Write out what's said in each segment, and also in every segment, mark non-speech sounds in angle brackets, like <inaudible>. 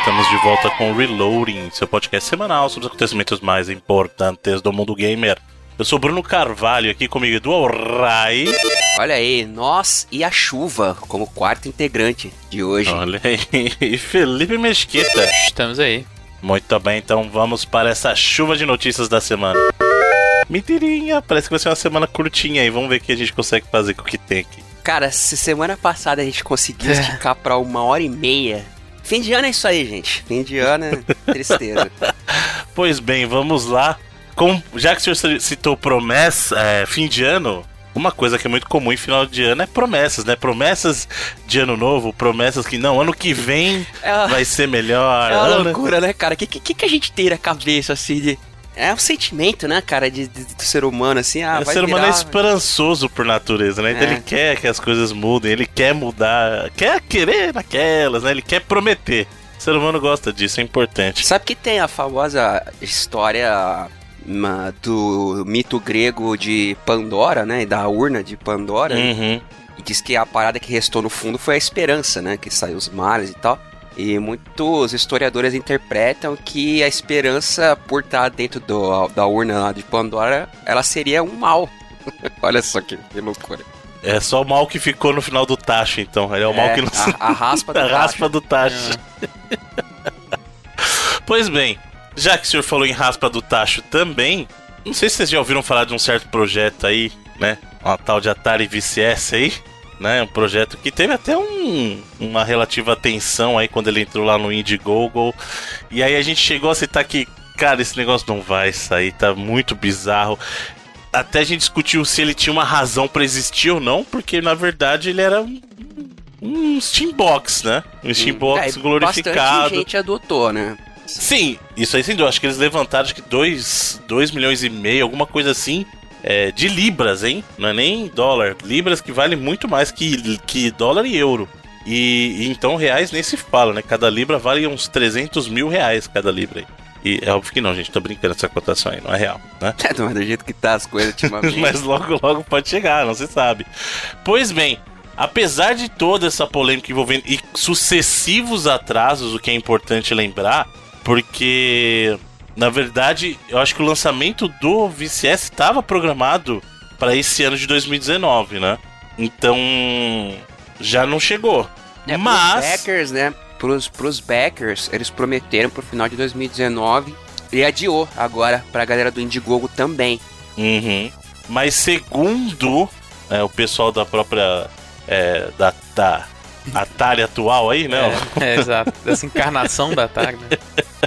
Estamos de volta com o Reloading, seu podcast semanal sobre os acontecimentos mais importantes do mundo gamer. Eu sou Bruno Carvalho, aqui comigo Edu Rai. Olha aí, nós e a chuva como quarto integrante de hoje. Olha aí, <laughs> Felipe Mesquita. Estamos aí. Muito bem, então vamos para essa chuva de notícias da semana. Mentirinha, parece que vai ser uma semana curtinha aí. Vamos ver o que a gente consegue fazer com o que tem aqui. Cara, se semana passada a gente conseguiu É. esticar pra uma hora e meia. Fim de ano é isso aí, gente. Fim de ano é tristeza. <laughs> Pois bem, vamos lá. Com- já que o senhor citou promessa, é, fim de ano, uma coisa que é muito comum em final de ano é promessas, né? Promessas de ano novo, promessas que não, ano que vem É uma, vai ser melhor. é uma ano- loucura, né, cara? O que, que, que a gente tem na cabeça, assim, de... É um sentimento, né, cara, de, de- do ser humano, assim, ah, o vai ser humano é virar- esperançoso por natureza, né? Então É. ele quer que as coisas mudem, ele quer mudar, quer querer naquelas, né? Ele quer prometer. O ser humano gosta disso, é importante. Sabe que tem a famosa história uma, do mito grego de Pandora, né? E da urna de Pandora. né? Uhum. E diz que a parada que restou no fundo foi a esperança, né? Que saiu os males e tal. E muitos historiadores interpretam que a esperança, por estar dentro do- da urna de Pandora, ela seria um mal. <laughs> Olha só que, que loucura. É só o mal que ficou no final do tacho, então. É o mal É, que não a, a <laughs> raspa do A tacho. raspa do tacho. <laughs> pois bem, já que o senhor falou em raspa do tacho também, não sei se vocês já ouviram falar de um certo projeto aí, né? Uma tal de Atari VCS aí, né? Um projeto que teve até um, uma relativa atenção aí quando ele entrou lá no Indiegogo. E aí a gente chegou a citar que, cara, esse negócio não vai sair, tá muito bizarro. Até a gente discutiu se ele tinha uma razão pra existir ou não, porque na verdade ele era um, um Steambox, né? Um Steambox É, e glorificado. Bastante gente adotou, né? Sim, isso aí sem dúvida. Acho que eles levantaram acho que 2 milhões e meio, alguma coisa assim, é, de libras, hein? Não é nem dólar. Libras que vale muito mais que, que dólar e euro. E, e então reais nem se fala, né? Cada libra vale uns 300 mil reais cada libra aí. E é óbvio que não, gente. Tô brincando essa cotação aí, não é real, né? <laughs> É do jeito que tá as coisas <laughs> ultimamente. Mas logo, logo pode chegar, não se sabe. Pois bem, apesar de toda essa polêmica envolvendo e sucessivos atrasos, o que é importante lembrar, porque na verdade eu acho que o lançamento do VCS estava programado para esse ano de 2019, né? Então já não chegou. É, Pros Mas backers, né? Pros, pros backers, eles prometeram pro final de 2019 e adiou agora pra galera do Indiegogo também. Uhum. Mas segundo é, o pessoal da própria é, da, da Atari atual aí, né? É, é, exato. Dessa encarnação da Atari, né? <laughs>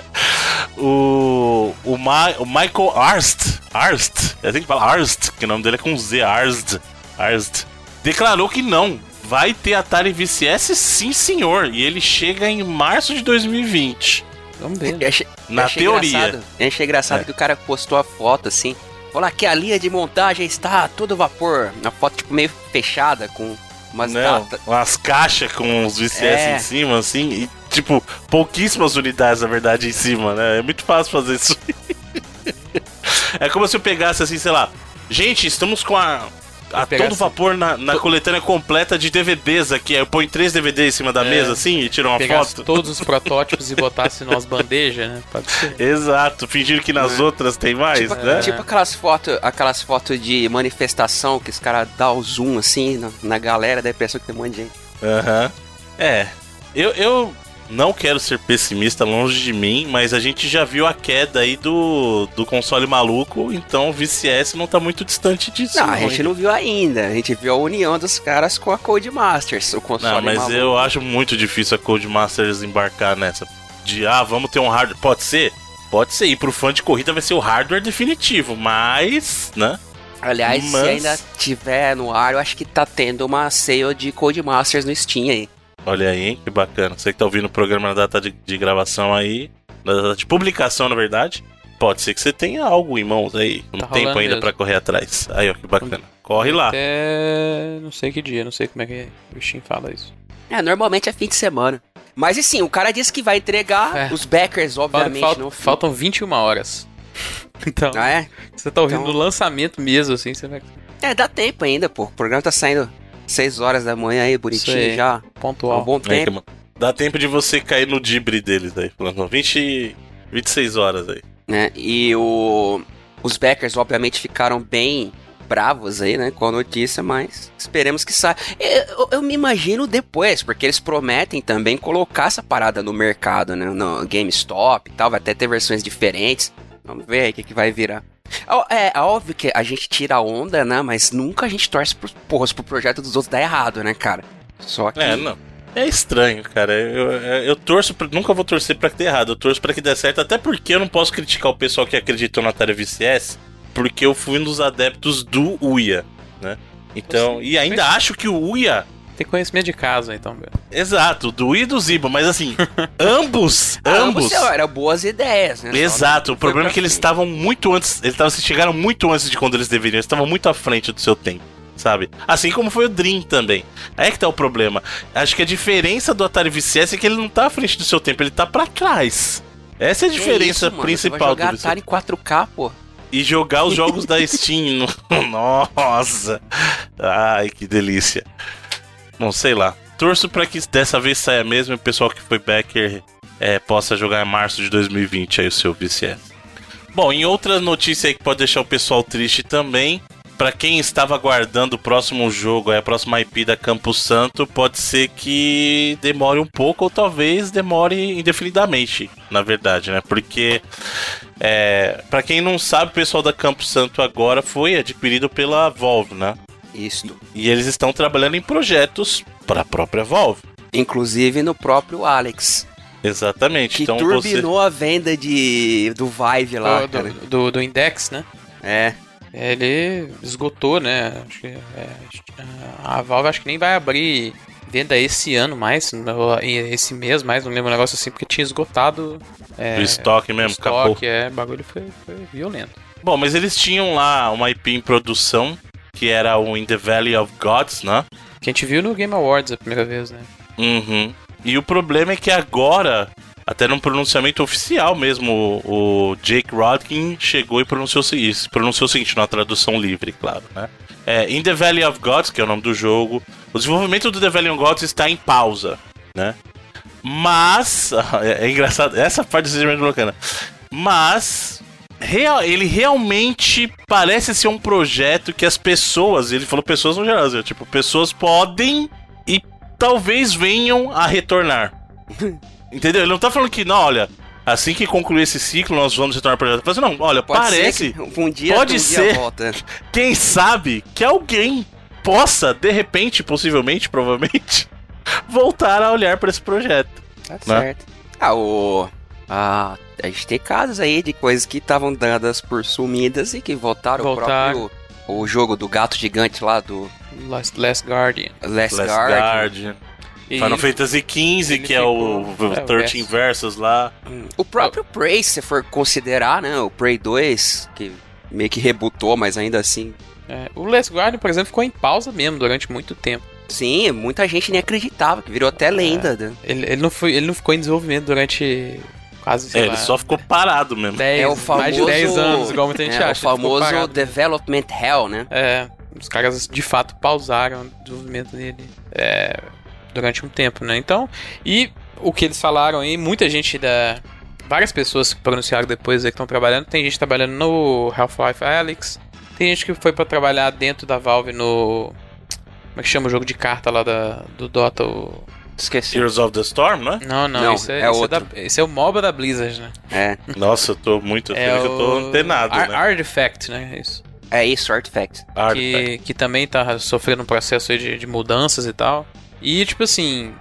O, o, Ma, o Michael Arst, Arst, eu tenho que falar Arst, que o nome dele é com Z, Arst, Arst, declarou que não, vai ter Atari VCS sim senhor, e ele chega em março de 2020, Vamos ver. Eu achei, na eu achei teoria. engraçado- Eu achei engraçado É. que o cara postou a foto assim. Falou que a linha de montagem está a todo vapor. Uma foto tipo meio fechada com umas Não, umas caixas com os VCS É. em cima, assim, e tipo, pouquíssimas unidades, na verdade, em cima, né? É muito fácil fazer isso. <laughs> é como se eu pegasse assim, sei lá, gente, estamos com a. A todo vapor na, na coletânea completa de DVDs aqui. Eu ponho três DVDs em cima da É. mesa, assim, e tiro uma Pegasse foto. todos os <laughs> protótipos e botasse nas bandejas, né? Pode ser. Exato, fingindo que nas É. outras tem mais, Tipo, né? tipo aquelas fotos aquelas fotos de manifestação que os caras dão o zoom assim na, na galera, daí a pessoa que tem um monte de gente. Aham. É. Eu, eu não quero ser pessimista longe de mim, mas a gente já viu a queda aí do, do console maluco, então o VCS não tá muito distante disso. Não, a gente não viu ainda. A gente viu a união dos caras com a Code Masters, o console Não, mas maluco. eu acho muito difícil a Codemasters embarcar nessa. De, ah, vamos ter um hardware. Pode ser? Pode ser. E pro fã de corrida vai ser o hardware definitivo, mas, né? Aliás, Mas- se ainda tiver no ar, eu acho que tá tendo uma sale de Code Masters no Steam aí. Olha aí, hein? Que bacana. Você que tá ouvindo o programa na data de, de gravação aí, na data de publicação, na verdade, pode ser que você tenha algo em mãos aí. Um Tá tempo ainda pra correr atrás. Aí, ó, que bacana. Corre lá. Até não sei que dia, não sei como é que o Steam fala isso. É, normalmente é fim de semana. Mas e sim, o cara disse que vai entregar É. os backers, obviamente, falta- faltam 21 horas. <laughs> Então, Ah, é? você tá ouvindo Então- no lançamento mesmo, assim, você vai É, dá tempo ainda, pô. O programa tá saindo 6 horas da manhã aí, bonitinho Isso aí. já. Há um pontual. bom Aí, tempo. que- Dá tempo de você cair no dibre deles aí. Falando, 20, 26 horas aí. Né? E o, os backers, obviamente, ficaram bem bravos aí, né, com a notícia, mas esperemos que saia. Eu, eu, me imagino depois, porque eles prometem também colocar essa parada no mercado, né, no GameStop e tal, vai até ter versões diferentes. Vamos ver aí o que, que vai virar. É, é óbvio que a gente tira a onda, né, mas nunca a gente torce pro, porra, pro projeto dos outros dar errado, né, cara? Só que... É, não. É estranho, cara. Eu, eu, eu torço, pra, nunca vou torcer para que dê errado. Eu torço para que dê certo, até porque eu não posso criticar o pessoal que acreditou na Atari VCS, porque eu fui um dos adeptos do Uia, né? Então, e ainda mas... acho que o Uia tem conhecimento de casa, então. Exato, do Uia e do Ziba, mas assim, <laughs> ambos, ambos. eram boas ideias, né? Exato, o problema é que eles estavam muito antes, eles estavam, chegaram muito antes de quando eles deveriam, eles estavam muito à frente do seu tempo sabe? Assim como foi o Dream também. Aí é que tá o problema. Acho que a diferença do Atari VCS é que ele não tá à frente do seu tempo, ele tá para trás. Essa é a diferença isso, principal Você vai jogar do Atari 4K, pô. E jogar os jogos da <laughs> Steam. <laughs> Nossa! Ai, que delícia. Não sei lá. Torço para que dessa vez saia mesmo e o pessoal que foi backer é, possa jogar em março de 2020 aí o seu VCS. Bom, em outra notícia aí que pode deixar o pessoal triste também, para quem estava aguardando o próximo jogo, a próxima IP da Campo Santo, pode ser que demore um pouco ou talvez demore indefinidamente, na verdade, né? Porque é, para quem não sabe, o pessoal da Campo Santo agora foi adquirido pela Valve, né? Isso. E eles estão trabalhando em projetos para a própria Valve. Inclusive no próprio Alex. Exatamente. Que então turbinou você... a venda de, do Vive lá. Do, do, do, do Index, né? É. Ele esgotou, né? Acho que, é, a Valve acho que nem vai abrir venda esse ano mais, esse mês mais, não lembro um negócio assim, porque tinha esgotado. É, o estoque mesmo, o estoque, é, bagulho foi, foi violento. Bom, mas eles tinham lá uma IP em produção, que era o In the Valley of Gods, né? Que a gente viu no Game Awards a primeira vez, né? Uhum. E o problema é que agora até num pronunciamento oficial mesmo, o, Jake Rodkin chegou e pronunciou isso. Pronunciou o seguinte, numa tradução livre, claro, né? É, In the Valley of Gods, que é o nome do jogo, o desenvolvimento do The Valley of Gods está em pausa, né? Mas, <laughs> é, é engraçado, essa parte do desenvolvimento é bacana. Mas, real, ele realmente parece ser um projeto que as pessoas, ele falou pessoas no geral, tipo, pessoas podem e talvez venham a retornar. <laughs> Entendeu? Ele não tá falando que, não, olha, assim que concluir esse ciclo, nós vamos retornar para o projeto. Mas não, olha, pode parece. um dia, pode um ser. Dia. <laughs> Quem sabe que alguém possa, de repente, possivelmente, provavelmente, <laughs> voltar a olhar para esse projeto. Tá né? certo. Ah, o. Ah, a gente tem casos aí de coisas que estavam dadas por sumidas e que voltaram. Voltar. O próprio. O jogo do gato gigante lá do. Last, Last Guardian. Last, Last Guardian. Guardian. E Final Fantasy XV, que é o, o é, 13 Versus lá. O próprio Prey, se for considerar, né? O Prey 2, que meio que rebutou, mas ainda assim. É, o Last Guardian, por exemplo, ficou em pausa mesmo durante muito tempo. Sim, muita gente nem acreditava, que virou até lenda. É, ele, ele, não foi, ele não ficou em desenvolvimento durante quase, é, lá, ele só ficou parado mesmo. 10, é o famoso, mais de 10 anos, igual muita gente é, acha. O famoso Development Hell, né? É, os caras de fato pausaram o desenvolvimento dele. É, durante um tempo, né? Então, e o que eles falaram aí, muita gente da. Várias pessoas que pronunciaram depois aí que estão trabalhando. Tem gente trabalhando no Half-Life Alyx. Tem gente que foi para trabalhar dentro da Valve no. Como é que chama o jogo de carta lá da, do Dota? O... Esqueci. Heroes of the Storm, né? Não, não, não esse, é, é esse, outro. É da, esse é o MOBA da Blizzard, né? É. Nossa, eu tô muito. É o... eu tô antenado, Ar né? Artifact, né? É isso. É isso, Artifact. Que, que também tá sofrendo um processo de, de mudanças e tal. E, tipo assim,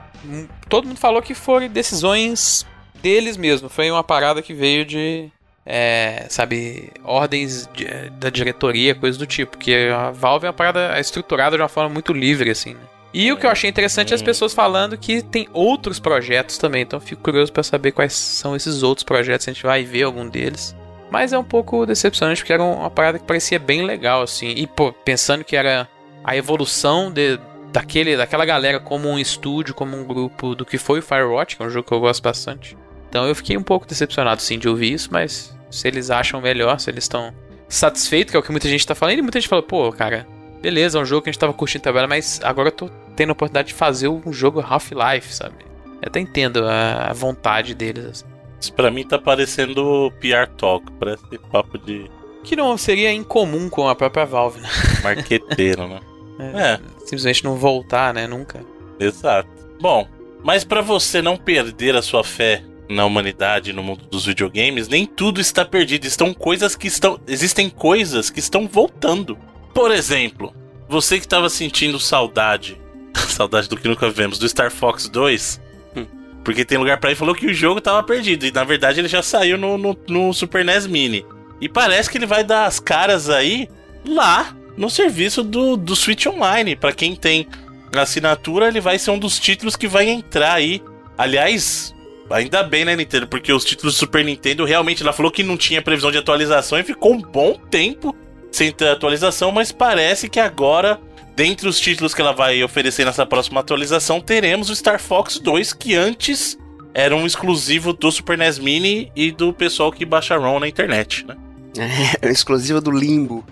todo mundo falou que foram decisões deles mesmo. Foi uma parada que veio de. É, sabe, ordens de, da diretoria, coisas do tipo. Porque a Valve é uma parada estruturada de uma forma muito livre, assim, né? E o que eu achei interessante é as pessoas falando que tem outros projetos também. Então fico curioso para saber quais são esses outros projetos. A gente vai ver algum deles. Mas é um pouco decepcionante porque era uma parada que parecia bem legal, assim. E, pô, pensando que era a evolução de, daquele, daquela galera como um estúdio, como um grupo do que foi o Firewatch, que é um jogo que eu gosto bastante. Então eu fiquei um pouco decepcionado sim de ouvir isso, mas se eles acham melhor, se eles estão satisfeitos, que é o que muita gente tá falando, e muita gente fala, pô, cara, beleza, é um jogo que a gente tava curtindo trabalhar, mas agora eu tô tendo a oportunidade de fazer um jogo Half-Life, sabe? Eu até entendo a, vontade deles, assim. Isso pra mim tá parecendo PR Talk, parece papo de Que não seria incomum com a própria Valve, né? <laughs> marqueteiro, né? É. Simplesmente não voltar, né? Nunca. Exato. Bom, mas pra você não perder a sua fé na humanidade, no mundo dos videogames, nem tudo está perdido. Estão coisas que estão, existem coisas que estão voltando. Por exemplo, você que estava sentindo saudade, <laughs> saudade do que nunca vemos, do Star Fox 2, Hum. porque tem lugar pra ir, falou que o jogo tava perdido e na verdade ele já saiu no, no, no Super NES Mini. E parece que ele vai dar as caras aí lá no serviço do, do Switch Online. Pra quem tem assinatura, ele vai ser um dos títulos que vai entrar aí. Aliás, ainda bem, né, Nintendo? Porque os títulos do Super Nintendo realmente ela falou que não tinha previsão de atualização e ficou um bom tempo sem ter atualização, mas parece que agora, dentre os títulos que ela vai oferecer nessa próxima atualização, teremos o Star Fox 2, que antes era um exclusivo do Super NES Mini e do pessoal que baixa ROM na internet, né? <laughs> É exclusiva do Limbo.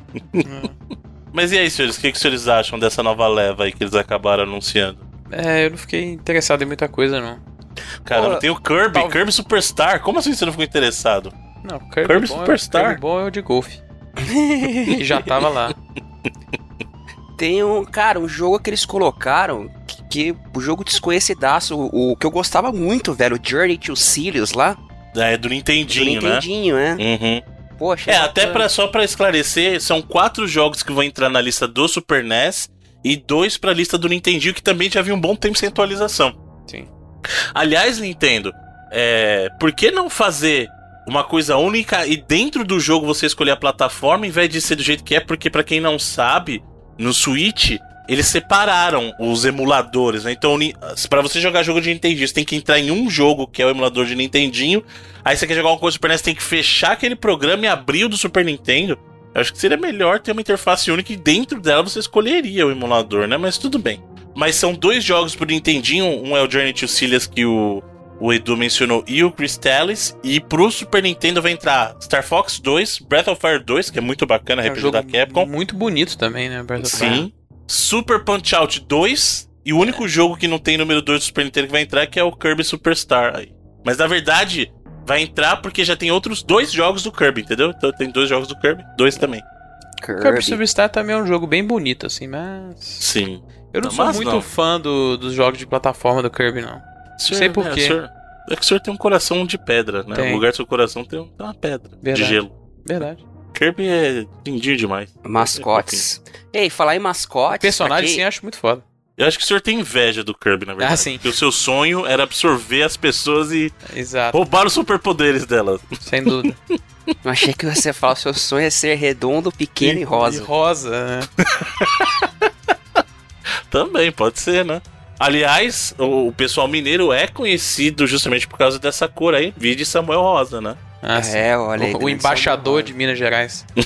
Mas e aí, senhores, o que, que os senhores acham dessa nova leva aí que eles acabaram anunciando? É, eu não fiquei interessado em muita coisa, não. Cara, Pô, tem o Kirby, tal- Kirby Superstar. Como assim você não ficou interessado? Não, Kirby, Kirby bom, Superstar. É, Kirby bom é o de golfe. <laughs> e já tava lá. Tem um, cara, um jogo que eles colocaram que, que o jogo desconhecidaço, o, o que eu gostava muito, velho, o Journey to Sirius lá, É, do do Nintendinho, né? Nintendinho, né? Uhum. Poxa, É, até pra, só pra esclarecer, são quatro jogos que vão entrar na lista do Super NES e dois pra lista do Nintendinho, que também já havia um bom tempo sem atualização. Sim. Aliás, Nintendo, é, por que não fazer uma coisa única e dentro do jogo você escolher a plataforma em vez de ser do jeito que é? Porque pra quem não sabe, no Switch eles separaram os emuladores, né? Então, pra você jogar jogo de Nintendinho, você tem que entrar em um jogo que é o emulador de Nintendinho. Aí você quer jogar uma coisa do Super NES, tem que fechar aquele programa e abrir o do Super Nintendo. Eu acho que seria melhor ter uma interface única e dentro dela você escolheria o emulador, né? Mas tudo bem. Mas são dois jogos pro Nintendinho, um é o Journey to Silius que o, o Edu mencionou e o Crystallis, e pro Super Nintendo vai entrar Star Fox 2, Breath of Fire 2, que é muito bacana, É um RPG jogo da Capcom. muito bonito também, né? Breath of Fire. Sim. Super Punch Out 2, e o único jogo que não tem número 2 do Super Nintendo que vai entrar que é o Kirby Superstar aí. Mas na verdade, vai entrar porque já tem outros dois jogos do Kirby, entendeu? Então tem dois jogos do Kirby, dois também. Kirby Kirby. Superstar também é um jogo bem bonito, assim, mas. Sim. Eu não Não, sou muito não. fã do- dos jogos de plataforma do Kirby, não. Senhor, sei por é, quê. o senhor- é que o senhor tem um coração de pedra, né? Tem. No lugar do seu coração tem, um- uma pedra de Verdade. gelo. Verdade. Kirby é lindinho demais. Mascotes. Ei, falar em mascotes. Personagem, sim, acho muito foda. Eu acho que o senhor tem inveja do Kirby, na verdade. Ah, sim. Porque o seu sonho era absorver as pessoas e Exato, roubar os superpoderes delas. sem dúvida. <laughs> Eu achei que você falava, seu sonho é ser redondo, pequeno e E rosa. rosa, né? <laughs> Também, pode ser, né? Aliás, o, pessoal mineiro é conhecido justamente por causa dessa cor aí. Vide Samuel Rosa, né? Ah, sim. É, olha aí. o, o embaixador de Minas Gerais. <laughs>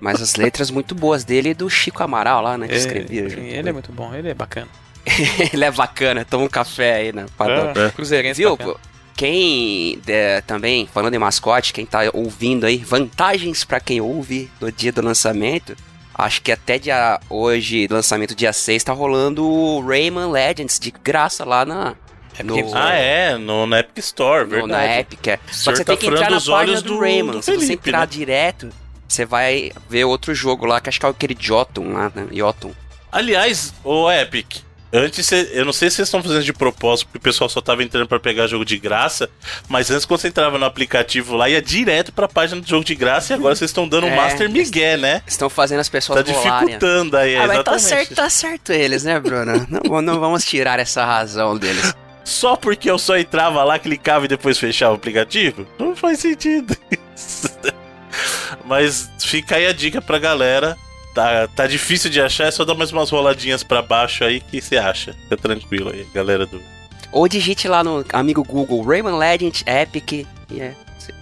Mas as letras muito boas dele e do Chico Amaral lá, né? Que É, escrevia. ele é muito bom, ele é bacana. <laughs> ele é bacana, toma um café aí, né? Padrão. É, Cruzeirense Viu? bacana. Quem é, também, falando em mascote, quem tá ouvindo aí, vantagens pra quem ouve do dia do lançamento. Acho que até dia hoje, lançamento dia 6, tá rolando o Rayman Legends de graça lá na, É no- Ah, é, no, na Epic Store, no- verdade. na Epic. É. Só que você tá tem que entrar na página olhos do, do- Rayman. do Se você Felipe, entrar né? direto, você vai ver outro jogo lá, que acho que é aquele Jotun lá, né? Jotun. Aliás, o Epic, antes eu não sei se vocês estão fazendo de propósito, porque o pessoal só tava entrando pra pegar jogo de graça, mas antes quando você entrava no aplicativo lá, ia direto pra página do jogo de graça e agora vocês estão dando um É, Master Miguel, né? Estão fazendo as pessoas Tá rolarem. dificultando aí, Ah, mas tá exatamente. certo, tá certo eles, né, Bruno? Não, não vamos tirar essa razão deles. Só porque eu só entrava lá, clicava e depois fechava o aplicativo? Não faz sentido isso. <laughs> Mas fica aí a dica pra galera. Tá, tá difícil de achar, é só dar mais umas roladinhas pra baixo aí que você acha. Fica tranquilo aí, galera do. Ou digite lá no amigo Google Rayman Legend Epic e é,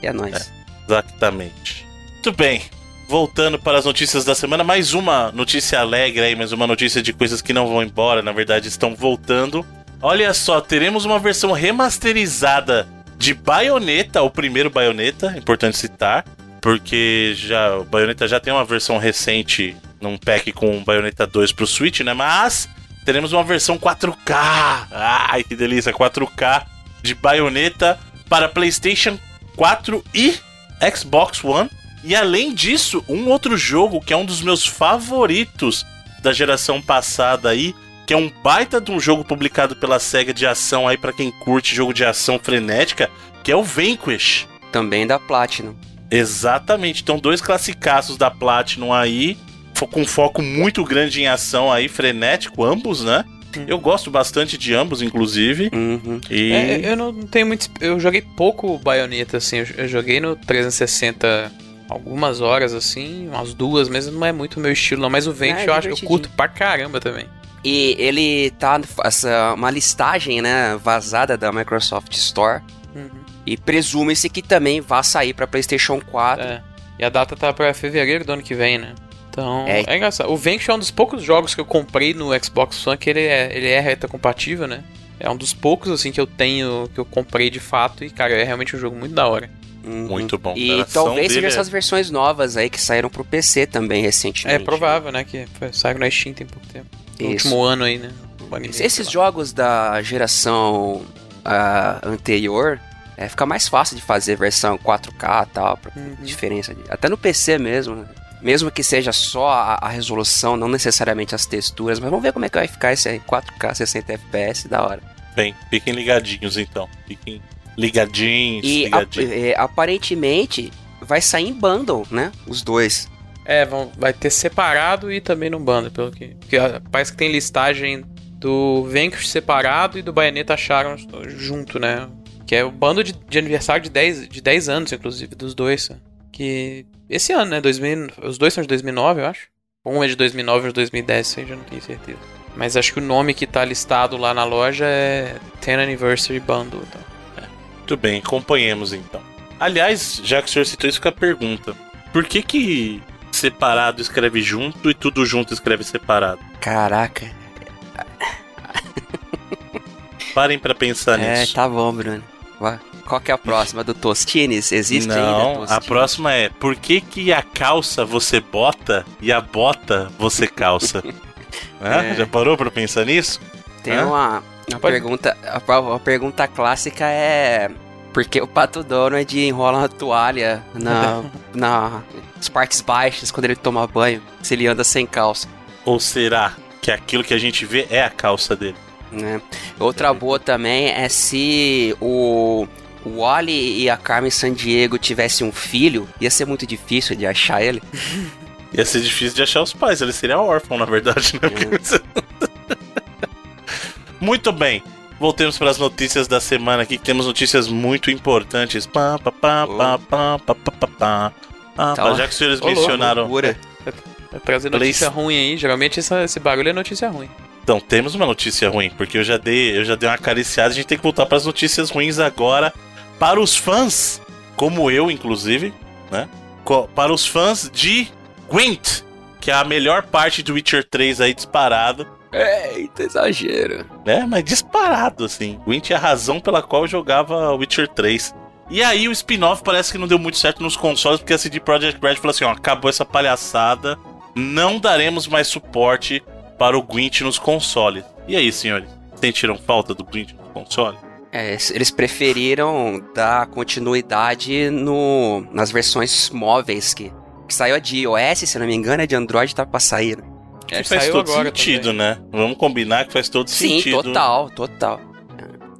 é nóis. Exatamente. Muito bem. Voltando para as notícias da semana, mais uma notícia alegre aí, mais uma notícia de coisas que não vão embora, na verdade estão voltando. Olha só, teremos uma versão remasterizada de Bayonetta, o primeiro Bayonetta, importante citar, porque já o Bayonetta já tem uma versão recente num pack com o Bayonetta 2 pro Switch, né? Mas teremos uma versão 4K. Ai, que delícia, 4K de Bayonetta para PlayStation 4 e Xbox One. E além disso, um outro jogo que é um dos meus favoritos da geração passada aí, que é um baita de um jogo publicado pela SEGA de ação aí para quem curte jogo de ação frenética, que é o Vanquish. Também da Platinum. Exatamente. Então, dois classicaços da Platinum aí, com foco muito grande em ação aí, frenético, ambos, né? Eu gosto bastante de ambos, inclusive. Uhum. E. É, eu não tenho muito. Eu joguei pouco Bayonetta, assim. Eu, joguei no 360 algumas horas, assim, umas duas, mas não é muito meu estilo, não. Mas o Vent É, eu acho que eu curto pra caramba também. E ele tá essa uma listagem, né, vazada da Microsoft Store Uhum. E presume-se que também vai sair para PlayStation 4. É. E a data tá pra fevereiro do ano que vem, né? Então, É. é, engraçado. O Vanquish é um dos poucos jogos que eu comprei no Xbox One que ele é, ele é reta compatível, né? É um dos poucos, assim, que eu tenho, que eu comprei de fato. E, cara, é realmente um jogo muito da hora. Uhum. Muito bom. E talvez seja é- essas versões novas aí que saíram pro PC também recentemente. É provável, né? Que foi, saiu na Steam tem pouco tempo. No Isso. último ano aí, né? Um e sei Esses jogos da geração ah, anterior, é, fica mais fácil de fazer versão 4K e tal, pra Uhum. diferença. De, até no PC mesmo, né? Mesmo que seja só a, a resolução, não necessariamente as texturas, mas vamos ver como é que vai ficar esse aí, 4K 60 FPS, da hora. Bem, fiquem ligadinhos então. Fiquem ligadinhos, E a- ligadinhos. é, aparentemente vai sair em bundle, né? Os dois. É, vão, vai ter separado e também no bando, pelo que. Porque ah, parece que tem listagem do Vanquish separado e do Bayonetta acharam junto, né? Que é o bando de, de aniversário de 10, de 10 anos, inclusive, dos dois. Que. Esse ano, né? 2000, os dois são de 2009, eu acho. Um é de 2009 e outro de 2010, isso aí já não tenho certeza. Mas acho que o nome que tá listado lá na loja é 10 Anniversary Bundle. Então. Muito bem, acompanhemos então. Aliás, já que o senhor citou isso, fica a pergunta: por que que separado escreve junto e tudo junto escreve separado? Caraca. Parem pra pensar É, nisso. tá bom, Bruno. Vai. Qual que é a próxima? Do Tostines? Existe ainda Não, a Tostines? próxima é: por que que a calça você bota e a bota você calça? <laughs> É. Já parou pra pensar nisso? Tem Hã? uma, uma Pode- pergunta. A, a pergunta clássica é. Por que o Pato Donald enrola uma toalha na, <laughs> na, nas partes baixas quando ele toma banho? Se ele anda sem calça. Ou será que aquilo que a gente vê é a calça dele? Né? Outra boa também é se o o Wally e a Carmen Sandiego tivessem um filho, ia ser muito difícil de achar ele. <laughs> Ia ser difícil de achar os pais, ele seria órfão, na verdade, né? É. <laughs> muito bem. Voltemos para as notícias da semana aqui, que temos notícias muito importantes. Pá, pá, pá, pá, pá, pá, pá, pá. Ah, tá já que os senhores oh, mencionaram. Loucura. É, tá Trazer notícia Play... ruim aí, geralmente esse, esse bagulho é notícia ruim. Então, temos uma notícia ruim, porque eu já dei, eu já dei uma acariciada, a gente tem que voltar para as notícias ruins agora. Para os fãs, como eu, inclusive, né? Para os fãs de Gwent, que é a melhor parte do Witcher 3 aí disparado. Eita, exagero. né? Mas disparado, assim. Gwent é a razão pela qual eu jogava Witcher 3. E aí o spin-off parece que não deu muito certo nos consoles, porque a CD Projekt Red falou assim, ó, acabou essa palhaçada, não daremos mais suporte para o Gwent nos consoles. E aí, senhores? Sentiram falta do Gwent no console? É, eles preferiram dar continuidade no, nas versões móveis que, que saiu a de iOS, se não me engano, é de Android tá pra sair. né? É, que faz saiu todo agora sentido, também. né? Vamos combinar que faz todo Sim, sentido. total, total.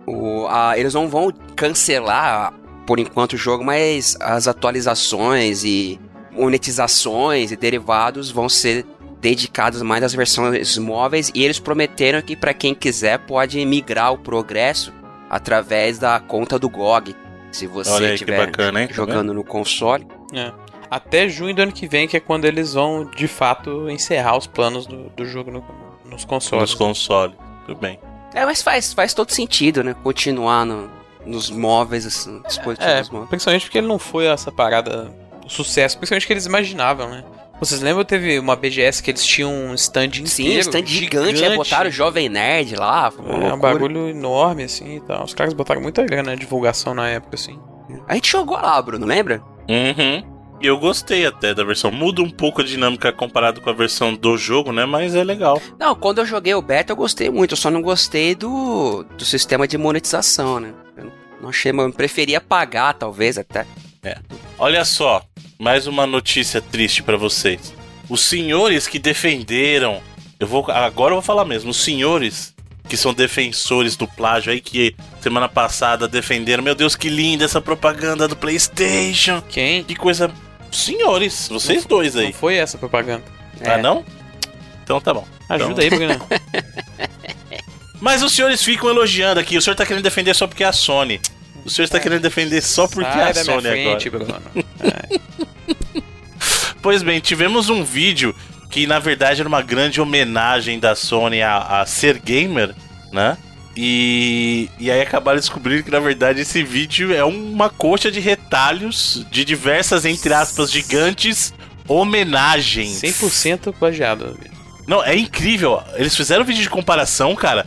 O, a- eles não vão cancelar por enquanto o jogo, mas as atualizações e monetizações e derivados vão ser dedicados mais às versões móveis e eles prometeram que para quem quiser pode migrar o progresso através da conta do GOG. Se você estiver? Tá jogando no console. É. Até junho do ano que vem, que é quando eles vão, de fato, encerrar os planos do, do jogo no- nos consoles. Nos consoles. Tudo bem. É, mas faz, faz todo sentido, né? Continuar no- nos móveis, assim, dispositivos É, móveis. principalmente porque ele não foi essa parada, o sucesso, principalmente que eles imaginavam, né? Vocês lembram, teve uma BGS que eles tinham um stand inteiro, Sim, stand gigante, é, botaram o Jovem Nerd lá. foi uma É, um bagulho enorme, assim, e tal. Os caras botaram muita grana na divulgação na época, assim. A gente jogou lá, Bruno, lembra? Uhum. E eu gostei até da versão. Muda um pouco a dinâmica comparado com a versão do jogo, né? Mas é legal. Não, quando eu joguei o beta eu gostei muito, eu só não gostei do, do sistema de monetização, né? Eu não achei, eu preferia pagar, talvez até. É. Olha só, mais uma notícia triste para vocês. Os senhores que defenderam, eu vou agora eu vou falar mesmo, os senhores que são defensores do plágio aí que semana passada defenderam, meu Deus, que linda essa propaganda do PlayStation. Quem? Que coisa senhores, vocês não, dois aí. Não foi essa propaganda. É. Ah, não? Então tá bom. Ajuda então... aí, Bruno. <laughs> Mas os senhores ficam elogiando aqui. O senhor tá querendo defender só porque é a Sony. O senhor está querendo defender só porque Sai é a Sony frente, agora. <laughs> É. Pois bem, tivemos um vídeo que na verdade era uma grande homenagem da Sony a, a ser gamer, né? E, e aí acabaram descobrindo que na verdade esse vídeo é uma coxa de retalhos de diversas, entre aspas, gigantes homenagens. 100% plagiado. Não, é incrível. Eles fizeram vídeo de comparação, cara.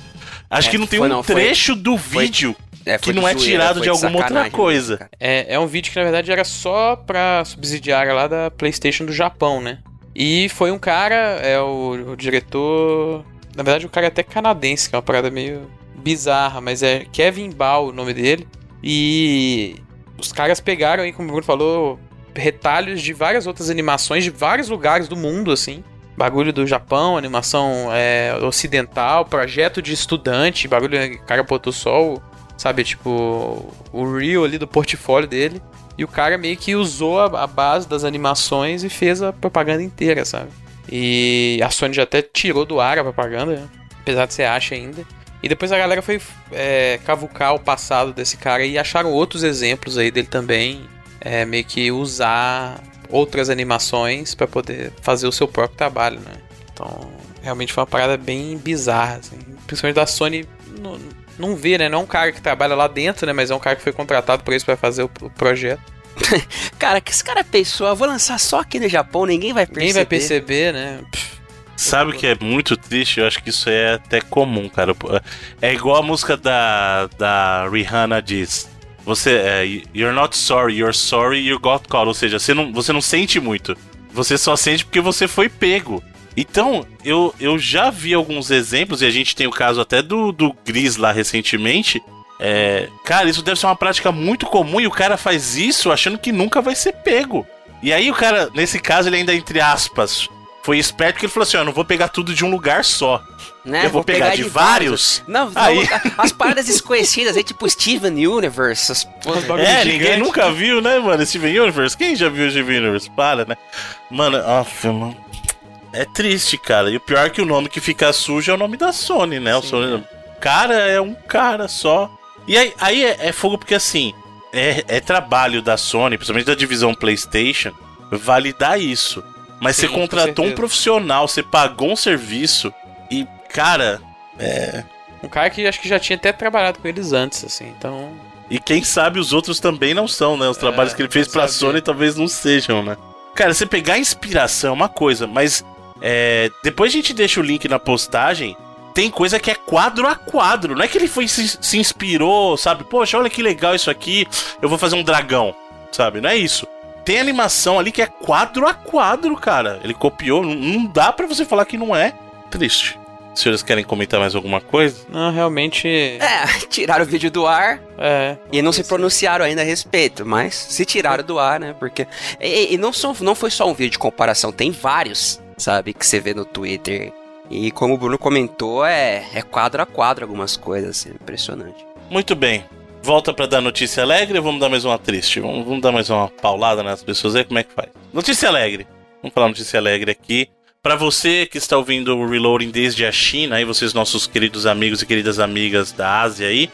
Acho É, que não tem foi um não, foi- trecho do foi- vídeo É, que não é zoeira, tirado de alguma outra coisa. É, é um vídeo que na verdade era só pra subsidiária lá da PlayStation do Japão, né? E foi um cara, é o, o diretor. Na verdade, o cara é até canadense, que é uma parada meio bizarra, mas é Kevin Ball o nome dele. E os caras pegaram aí, como o Bruno falou, retalhos de várias outras animações de vários lugares do mundo, assim. Bagulho do Japão, animação é, ocidental, projeto de estudante, bagulho o cara botou só o, sabe, tipo, o reel ali do portfólio dele. E o cara meio que usou a, a base das animações e fez a propaganda inteira, sabe? E a Sony já até tirou do ar a propaganda, né? apesar de você acha ainda. E depois a galera foi é, cavucar o passado desse cara e acharam outros exemplos aí dele também, é, meio que usar outras animações para poder fazer o seu próprio trabalho, né? Então, realmente foi uma parada bem bizarra, assim. Principalmente da Sony não, não vê, né? Não é um cara que trabalha lá dentro, né? Mas é um cara que foi contratado por isso para fazer o, o projeto. <laughs> Cara, que esse cara pensou, eu vou lançar só aqui no Japão, ninguém vai perceber. Ninguém vai perceber, né? Pff, Sabe o que é muito triste? Eu acho que isso é até comum, cara. É igual a música da, da Rihanna diz. Você é, you're not sorry, you're sorry, you got caught. Ou seja, você não, você não sente muito. Você só sente porque você foi pego. Então, eu, eu já vi alguns exemplos, e a gente tem o caso até do, do Gris lá recentemente. É, cara, isso deve ser uma prática muito comum e o cara faz isso achando que nunca vai ser pego. E aí o cara, nesse caso, ele ainda, entre aspas, foi esperto porque ele falou assim: ó, não vou pegar tudo de um lugar só. Né? Eu vou pegar de vários. Não, não, Aí- as paradas desconhecidas aí, tipo Steven Universe. as- É, ninguém nunca viu, né, mano? Steven Universe? Quem já viu o Steven Universe? Para, né? Mano, off, mano. É triste, cara. E o pior é que o nome que fica sujo é o nome da Sony, né? O Sim, Sony... Cara é um cara só. E aí, aí é, é fogo porque, assim, é, é trabalho da Sony, principalmente da divisão PlayStation, validar isso. Mas Sim, você contratou um profissional, você pagou um serviço e, cara, é. Um cara que acho que já tinha até trabalhado com eles antes, assim. Então, E quem sabe os outros também não são, né? Os trabalhos que ele fez pra saber. Sony talvez não sejam, né? Cara, você pegar inspiração é uma coisa, mas é, depois a gente deixa o link na postagem. Tem coisa que é quadro a quadro. Não é que ele foi se, se inspirou, sabe? Poxa, olha que legal isso aqui. Eu vou fazer um dragão, sabe? Não é isso. Tem animação ali que é quadro a quadro, cara. Ele copiou. Não, não dá pra você falar que não é. Triste. Os senhores querem comentar mais alguma coisa? não, realmente. É, <laughs> tiraram o vídeo do ar É. e não se pronunciaram ainda a respeito, mas se tiraram do ar, né? Porque. E, e não, são, não foi só um vídeo de comparação, tem vários, sabe? Que você vê no Twitter. E como o Bruno comentou, é, é quadro a quadro algumas coisas, assim, impressionante. Muito bem. Volta pra dar notícia alegre ou vamos dar mais uma triste? Vamos, vamos dar mais uma paulada nas pessoas aí, como é que faz? Notícia alegre. Vamos falar notícia alegre aqui. Pra você que está ouvindo o Reloading desde a China, aí vocês nossos queridos amigos e queridas amigas da Ásia aí,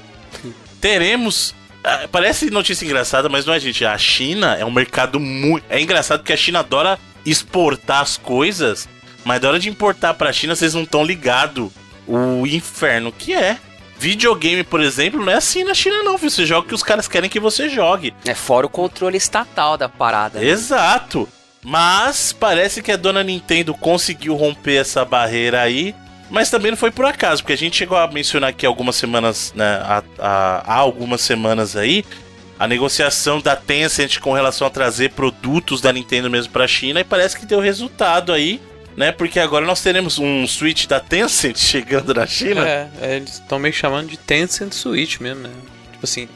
teremos ah, Parece notícia engraçada, mas não é, gente. A China é um mercado muito. É engraçado porque a China adora exportar as coisas, mas na hora de importar pra China, vocês não estão ligados o inferno que é. Videogame, por exemplo, não é assim na China, não. filho. Você joga o que os caras querem que você jogue. É fora o controle estatal da parada. né? Exato. Mas parece que a dona Nintendo conseguiu romper essa barreira aí. Mas também não foi por acaso, porque a gente chegou a mencionar aqui algumas semanas, né, há, há- há algumas semanas aí, a negociação da Tencent com relação a trazer produtos da Nintendo mesmo pra China e parece que deu resultado aí, né? Porque agora nós teremos um Switch da Tencent <laughs> chegando na China. É, é eles estão meio chamando de Tencent Switch mesmo, né? Tipo assim,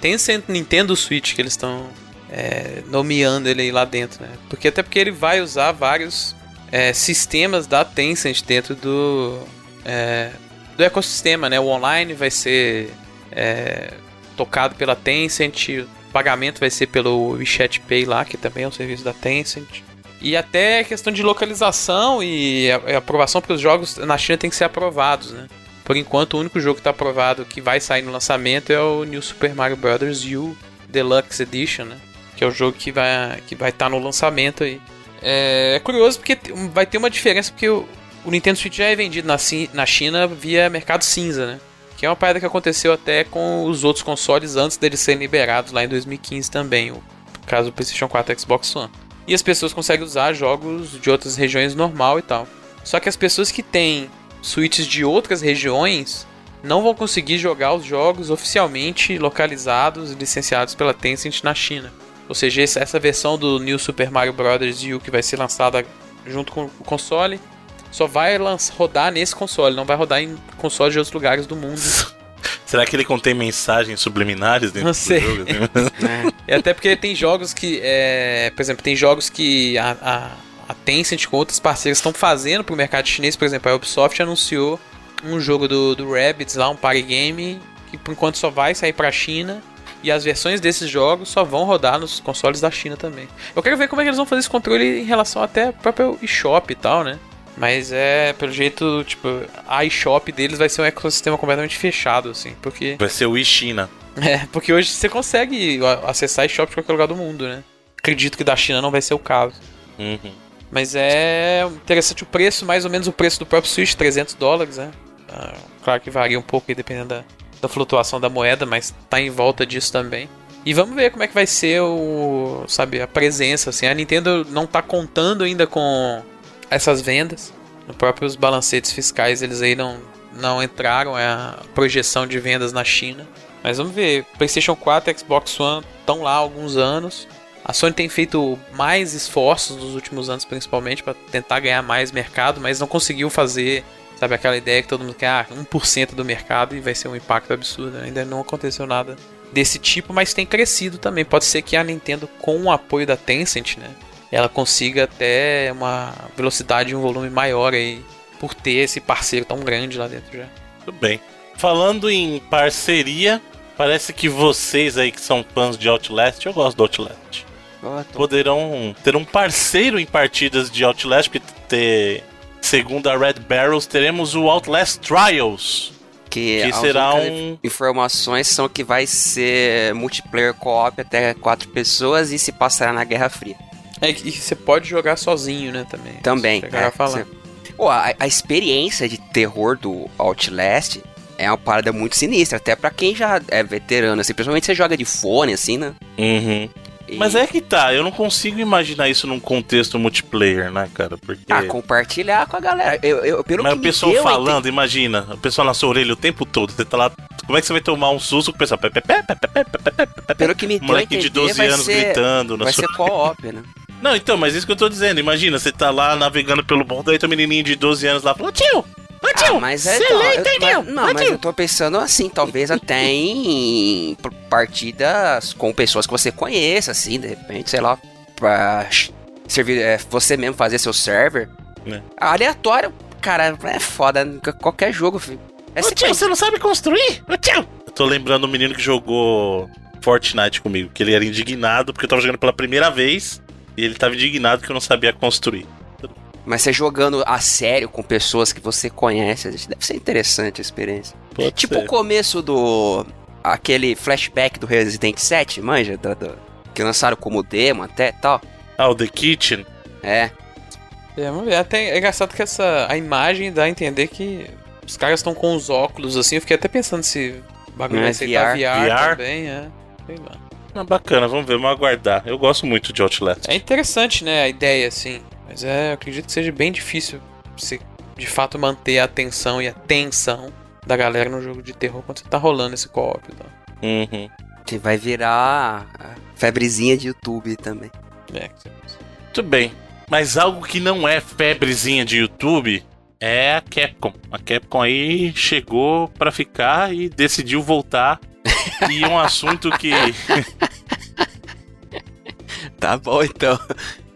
Tencent Nintendo Switch que eles estão é, nomeando ele aí lá dentro, né? Porque até porque ele vai usar vários é, sistemas da Tencent dentro do é, do ecossistema, né? O online vai ser é, tocado pela Tencent, o pagamento vai ser pelo WeChat Pay lá, que também é um serviço da Tencent. E até questão de localização e aprovação, porque os jogos na China tem que ser aprovados, né? Por enquanto, o único jogo que está aprovado que vai sair no lançamento é o New Super Mario Bros. U Deluxe Edition, né? Que é o jogo que vai que vai estar tá no lançamento aí. É, é, curioso porque vai ter uma diferença porque o, o Nintendo Switch já é vendido na, na China via mercado cinza, né? Que é uma parada que aconteceu até com os outros consoles antes deles serem liberados lá em 2015 também, o caso do PlayStation 4 e Xbox One. E as pessoas conseguem usar jogos de outras regiões normal e tal. Só que as pessoas que têm Switches de outras regiões não vão conseguir jogar os jogos oficialmente localizados e licenciados pela Tencent na China. Ou seja, essa versão do New Super Mario Bros. U que vai ser lançada junto com o console só vai rodar nesse console, não vai rodar em consoles de outros lugares do mundo. <laughs> Será que ele contém mensagens subliminares dentro não sei. do jogo? Assim? <laughs> é. Até porque tem jogos que, é, por exemplo, tem jogos que a, a, a Tencent com outros parceiros estão fazendo para o mercado chinês. Por exemplo, a Ubisoft anunciou um jogo do, do Rabbids lá, um party game, que por enquanto só vai sair para a China. E as versões desses jogos só vão rodar nos consoles da China também. Eu quero ver como é que eles vão fazer esse controle em relação até ao próprio eShop e tal, né? Mas é, pelo jeito, tipo, a iShop deles vai ser um ecossistema completamente fechado, assim, porque... Vai ser o eChina. <laughs> É, porque hoje você consegue acessar iShop de qualquer lugar do mundo, né? Acredito que da China não vai ser o caso. Uhum. Mas é interessante o preço, mais ou menos o preço do próprio Switch, 300 dólares, né? Ah, claro que varia um pouco aí, dependendo da, da flutuação da moeda, mas tá em volta disso também. E vamos ver como é que vai ser o, sabe, a presença, assim. A Nintendo não tá contando ainda com essas vendas. No próprios balancetes fiscais eles aí não, não entraram é a projeção de vendas na China. Mas vamos ver, PlayStation 4 e Xbox One estão lá há alguns anos. A Sony tem feito mais esforços nos últimos anos, principalmente, para tentar ganhar mais mercado, mas não conseguiu fazer, sabe, aquela ideia que todo mundo quer, ah, 1% do mercado e vai ser um impacto absurdo. Ainda não aconteceu nada desse tipo, mas tem crescido também. Pode ser que a Nintendo, com o apoio da Tencent, né, ela consiga até uma velocidade e um volume maior aí por ter esse parceiro tão grande lá dentro já. Tudo bem. Falando em parceria, parece que vocês aí que são fãs de Outlast, eu gosto do Outlast. Poderão ter um parceiro em partidas de Outlast, porque ter, segundo a Red Barrels, teremos o Outlast Trials. Que, que será um... informações são que vai ser multiplayer co-op até quatro pessoas e se passará na Guerra Fria. É, e você pode jogar sozinho, né, também. Também. É, a falar. Pô, a, a experiência de terror do Outlast é uma parada muito sinistra, até para quem já é veterano, assim, principalmente você joga de fone, assim, né? Uhum. E... Mas é que tá, eu não consigo imaginar isso num contexto multiplayer, né, cara? Porque... Ah, compartilhar com a galera. Eu, eu, pelo Mas o pessoal deu, falando, imagina, o pessoal na sua orelha o tempo todo, você tá lá. Como é que você vai tomar um susto com o pessoal? Pelo que me deu Moleque de 12 anos ser, gritando. Vai ser co-op, né? Não, então, mas isso que eu tô dizendo. Imagina, você tá lá navegando pelo mundo, aí tem um menininho de 12 anos lá falando, tio, tio, ah, mas é, então, eu, mas, não, mas eu tô pensando assim, talvez até em partidas com pessoas que você conheça, assim, de repente, sei lá, pra servir, é, você mesmo fazer seu server. É. Aleatório, cara, é foda, qualquer jogo, filho. É Ô, tio, você não sabe construir? Ô, tio! Eu tô lembrando um menino que jogou Fortnite comigo, que ele era indignado porque eu tava jogando pela primeira vez e ele tava indignado que eu não sabia construir. Mas você jogando a sério com pessoas que você conhece, deve ser interessante a experiência. Pode tipo ser. o começo do. aquele flashback do Resident 7, manja? Do, do, que lançaram como demo até tal. Ah, o The Kitchen? É. É, vamos ver. Até é engraçado que essa a imagem dá a entender que os caras estão com os óculos assim. Eu fiquei até pensando se o bagulho vai ser VR. VR, VR também, é. Sei lá. Ah, bacana, vamos ver, vamos aguardar. Eu gosto muito de Outlast. É interessante, né, a ideia, assim. Mas é, eu acredito que seja bem difícil você, de fato, manter a atenção e a tensão da galera no jogo de terror quando você tá rolando esse co-op. Tá? Uhum. Que vai virar a febrezinha de YouTube também. É, Muito bem. Mas algo que não é febrezinha de YouTube é a Capcom. A Capcom aí chegou pra ficar e decidiu voltar. E um assunto que <laughs> Tá bom, então.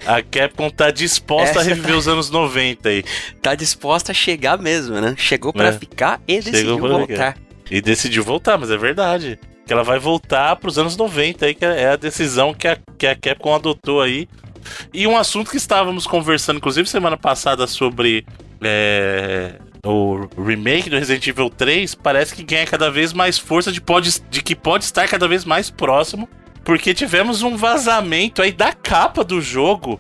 a Capcom tá disposta a Essa reviver os anos 90 aí. Tá disposta a chegar mesmo, né? Chegou pra É. ficar e decidiu voltar. E decidiu voltar, mas é verdade. Que ela vai voltar pros anos 90 aí, que é a decisão que a, que a Capcom adotou aí. E um assunto que estávamos conversando, inclusive, semana passada sobre é, o remake do Resident Evil 3, parece que ganha cada vez mais força de, pode, de que pode estar cada vez mais próximo. Porque tivemos um vazamento aí da capa do jogo.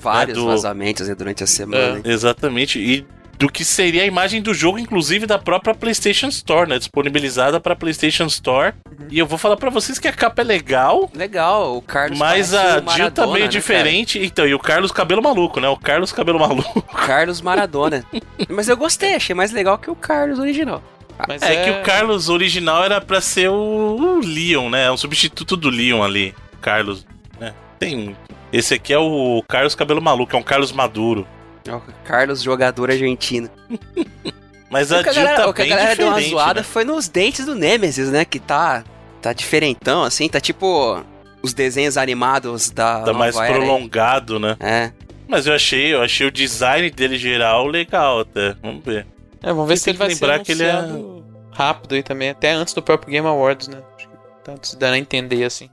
Vários É do- vazamentos né, durante a semana. Exatamente. E do que seria a imagem do jogo, inclusive da própria PlayStation Store, né? Disponibilizada pra PlayStation Store. E eu vou falar pra vocês que a capa é legal, Legal, o Carlos mas a Jill tá meio né, diferente. Então, e o Carlos Cabelo Maluco, né? O Carlos Cabelo Maluco. cara? <laughs> Carlos Maradona. mas eu gostei, achei mais legal que o Carlos original. Mas É, que o Carlos original era pra ser o, Leon, né? Um substituto do Leon ali. Carlos, né? Tem. Esse aqui é o Carlos Cabelo Maluco, é um Carlos Maduro. É o Carlos, jogador argentino. <laughs> Mas o a que a Jill tá o que a galera deu uma zoada né? foi nos dentes do Nemesis, né? Que tá, tá diferentão, assim, tá tipo os desenhos animados da Tá mais era aí. prolongado, né? É. Mas eu achei, eu achei o design dele geral legal até. Vamos ver. É, vamos ver se ele vai lembrar ser que ele é- rápido aí também, até antes do próprio Game Awards, né? Acho que tá se dando a entender, assim.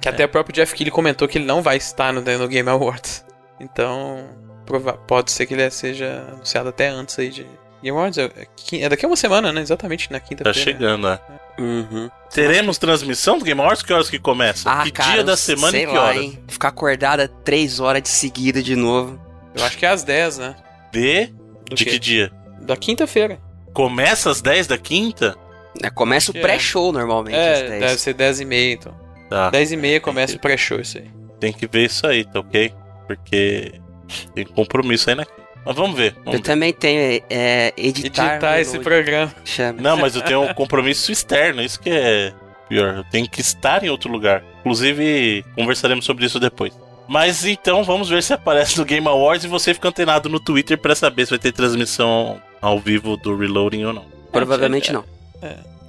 Que É. até o próprio Jeff Keighley comentou que ele não vai estar no, no Game Awards. Então, pode ser que ele seja anunciado até antes aí de... Game Awards é, é é daqui a uma semana, né? Exatamente, na Tá quinta-feira. chegando, né? Uhum. Teremos transmissão do Game Awards? Que horas que começa? Ah, que cara, dia da semana sei e que lá, horas? hein? Ficar acordada três horas de seguida de novo. Eu acho que é às 10, né? De? Do de quê? que dia? Da quinta-feira. Começa às 10 da quinta? É, começa o é. pré-show normalmente. às É, 10. deve ser 10 e meia, então. Tá. 10 e meia começa que- o pré-show, isso aí. Tem que ver isso aí, tá ok? Porque tem compromisso aí, né? Mas vamos ver. Eu Vamos ver. também tenho é, editar, Editar esse programa. chama. Não, mas <laughs> eu tenho um compromisso externo, isso que é pior. Eu tenho que estar em outro lugar. Inclusive, conversaremos sobre isso depois. Mas então vamos ver se aparece no Game Awards e você fica antenado no Twitter pra saber se vai ter transmissão ao vivo do Reloading ou não. Provavelmente não.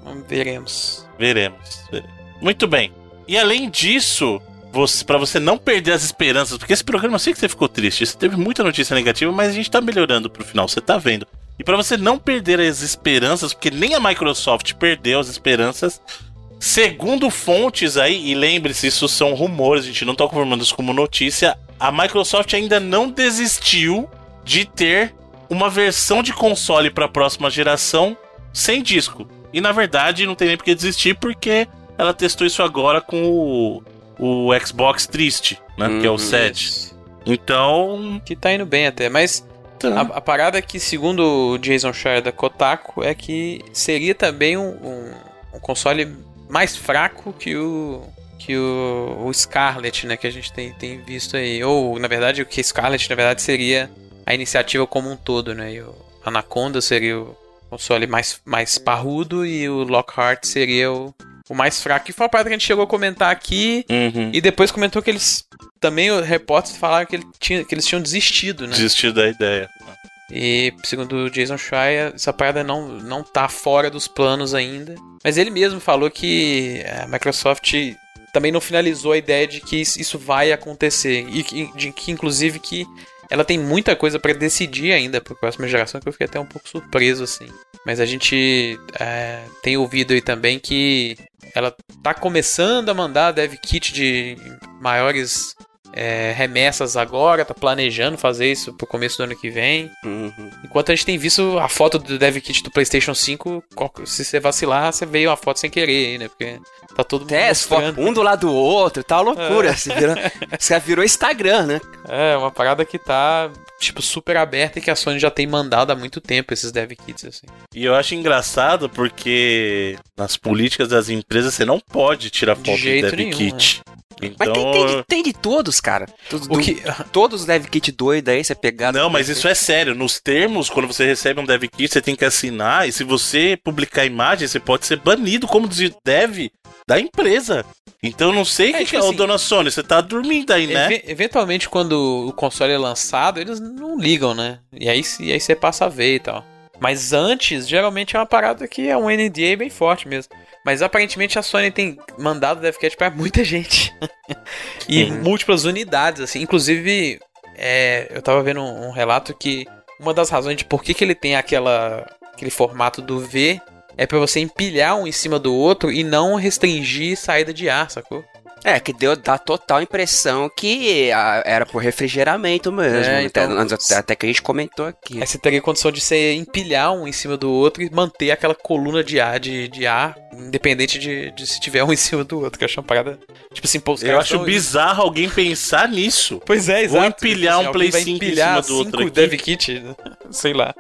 Vamos, veremos. Veremos. veremos. Muito bem. E além disso, você, para você não perder as esperanças, porque esse programa eu sei que você ficou triste, você teve muita notícia negativa, mas a gente tá melhorando pro final, você tá vendo. E para você não perder as esperanças, porque nem a Microsoft perdeu as esperanças, segundo fontes aí, e lembre-se, isso são rumores, a gente não tá confirmando isso como notícia, a Microsoft ainda não desistiu de ter uma versão de console para a próxima geração sem disco. E na verdade não tem nem por que desistir, porque ela testou isso agora com o, o Xbox Triste, né? Que é o Uhum. 7. Então. Que tá indo bem até, mas a, a parada é que, segundo o Jason Schreier da Kotaku, é que seria também um, um- um console mais fraco que o que o, o Scarlet, né, que a gente tem, tem visto aí. Ou, na verdade, o que Scarlet, na verdade, seria a iniciativa como um todo, né? E o Anaconda seria o console mais, mais parrudo e o Lockhart seria o, o mais fraco. E foi uma parada que a gente chegou a comentar aqui Uhum. e depois comentou que eles. Também os repórteres falaram que, ele tinha, que eles tinham desistido, né? Desistiu da ideia. E segundo o Jason Schreier, essa parada não, não tá fora dos planos ainda. Mas ele mesmo falou que a Microsoft também não finalizou a ideia de que isso vai acontecer. E que, de que inclusive que ela tem muita coisa pra decidir ainda pra próxima geração, que eu fiquei até um pouco surpreso, assim. Mas a gente é, tem ouvido aí também que ela tá começando a mandar dev kit de maiores é, remessas agora, tá planejando fazer isso pro começo do ano que vem. Uhum. Enquanto a gente tem visto a foto do dev kit do PlayStation 5, qual- se você vacilar, você veio a foto sem querer, aí, né? Porque tá todo mundo É, mostrando. um do lado do outro, tá uma loucura. Você, virou, <laughs> você virou Instagram, né? É, uma parada que tá, tipo, super aberta e que a Sony já tem mandado há muito tempo esses dev kits, assim. E eu acho engraçado porque nas políticas das empresas você não pode tirar foto de, jeito dev nenhum, kit. Mas Então. tem, tem, de, tem de todos, cara. Do- que... Todos os dev kit doido aí, você pegar. Não, mas isso é sério. Nos termos, quando você recebe um dev kit, você tem que assinar. E se você publicar imagem, você pode ser banido como de dev da empresa. Então não sei o É, que, tipo que é. Ô, assim, dona Sony, você tá dormindo aí, né? Eve- eventualmente, quando o console é lançado, eles não ligam, né? E aí, e aí você passa a ver e tal. Mas antes, geralmente é uma parada que é um NDA bem forte mesmo. Mas aparentemente a Sony tem mandado DevCat pra muita <laughs> gente. E Uhum. múltiplas unidades, assim. Inclusive, é, eu tava vendo um, um relato que uma das razões de por que, que ele tem aquela, aquele formato do V é pra você empilhar um em cima do outro e não restringir saída de ar, sacou? É, que deu dá total impressão que ah, era por refrigeramento mesmo. É, até, então- até- até que a gente comentou aqui. Aí você teria condição de você empilhar um em cima do outro e manter aquela coluna de ar, de, de ar independente de, de se tiver um em cima do outro. Que eu acho uma parada. Tipo assim, pô, Eu acho bizarro alguém pensar nisso. Pois é, Vou exato. empilhar Tipo um alguém Play vai 5 em cima do outro cinco aqui. Dev Kit, <laughs> sei lá.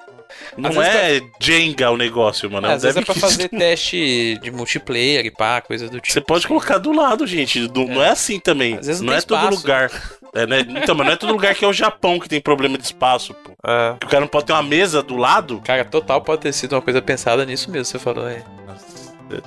Não é Jenga o negócio, mano. é Às vezes é pra fazer <laughs> teste de multiplayer e pá, coisa do tipo. Você pode colocar do lado, gente. Não não é assim também. Às vezes não não é tem todo espaço. lugar. É, né? Então, mas não é todo lugar que é o Japão que tem problema de espaço, pô. É. Que o cara não pode ter uma mesa do lado. Cara, total pode ter sido uma coisa pensada nisso mesmo, você falou aí.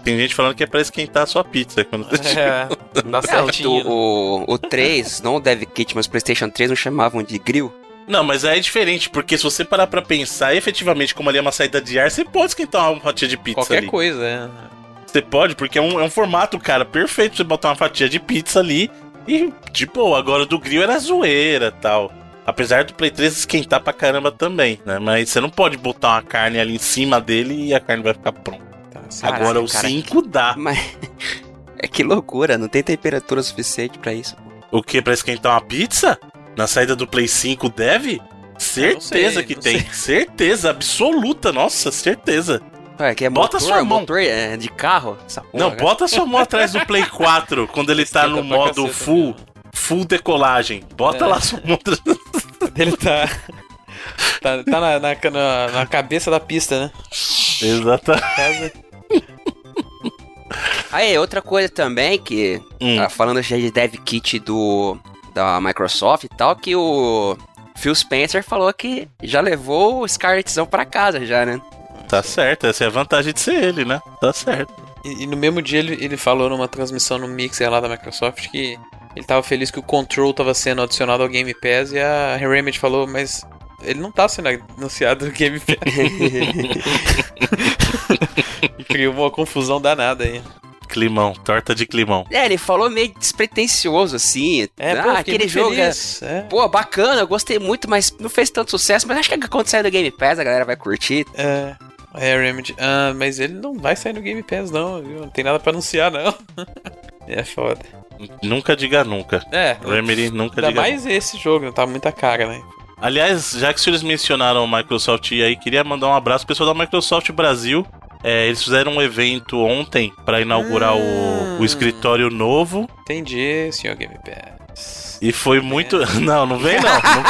Tem gente falando que é pra esquentar a sua pizza. Quando... É, dá Não, certinho. o, o, o 3, não o Dev Kit, mas o PlayStation 3 não chamavam de grill. Não, mas aí é diferente, porque se você parar pra pensar, efetivamente, como ali é uma saída de ar, você pode esquentar uma fatia de pizza Qualquer ali. coisa, é. Você pode, porque é um, é um formato, cara, perfeito pra você botar uma fatia de pizza ali e, tipo, agora o do grill era zoeira tal. Apesar do Play 3 esquentar pra caramba também, né? Mas você não pode botar uma carne ali em cima dele e a carne vai ficar pronta. Tá, Caraca, agora o cara, 5 dá. Mas. <laughs> É que loucura, não tem temperatura suficiente pra isso. O que? Pra esquentar uma pizza? Na saída do Play 5 deve? Certeza sei, que tem. sei. Certeza, absoluta, nossa, certeza. Ué, que é Bota motor, sua mão. motor é, de carro? Essa porra, Não, cara. bota sua mão atrás do Play <laughs> 4 quando ele tá Esquenta no modo full, full decolagem. Bota É. lá sua mão atrás. <laughs> Ele tá. Tá, tá na, na, na- na cabeça da pista, né? Exatamente. Aí, outra coisa também que, Hum. ah, falando já de Dev Kit do, da Microsoft e tal, que o Phil Spencer falou que já levou o Scarletzão pra casa já, né? Tá certo, essa é a vantagem de ser ele, né? Tá certo. E, e no mesmo dia ele, ele falou numa transmissão no Mixer lá da Microsoft que ele tava feliz que o Control tava sendo adicionado ao Game Pass e a Remedy falou, mas ele não tá sendo anunciado no Game Pass. <laughs> <laughs> e criou uma confusão danada aí. Climão, torta de climão. É, ele falou meio despretensioso, assim. É, ah, pô, aquele jogo é, feliz. É, Pô, bacana, eu gostei muito, mas não fez tanto sucesso. Mas acho que quando sair do Game Pass a galera vai curtir. é, é, Remedy. Ah, mas ele não vai sair no Game Pass, não, viu? Não tem nada pra anunciar, não. <laughs> é foda. Nunca diga nunca. É, Remedy nunca ainda diga mais esse jogo, não tá muita cara, né? Aliás, já que os senhores mencionaram o Microsoft aí, queria mandar um abraço pro pessoal da Microsoft Brasil. É, eles fizeram um evento ontem para inaugurar o, o Hum. escritório novo. Entendi, senhor Game Pass. E foi muito. <laughs> Não, não vem não. Não <laughs>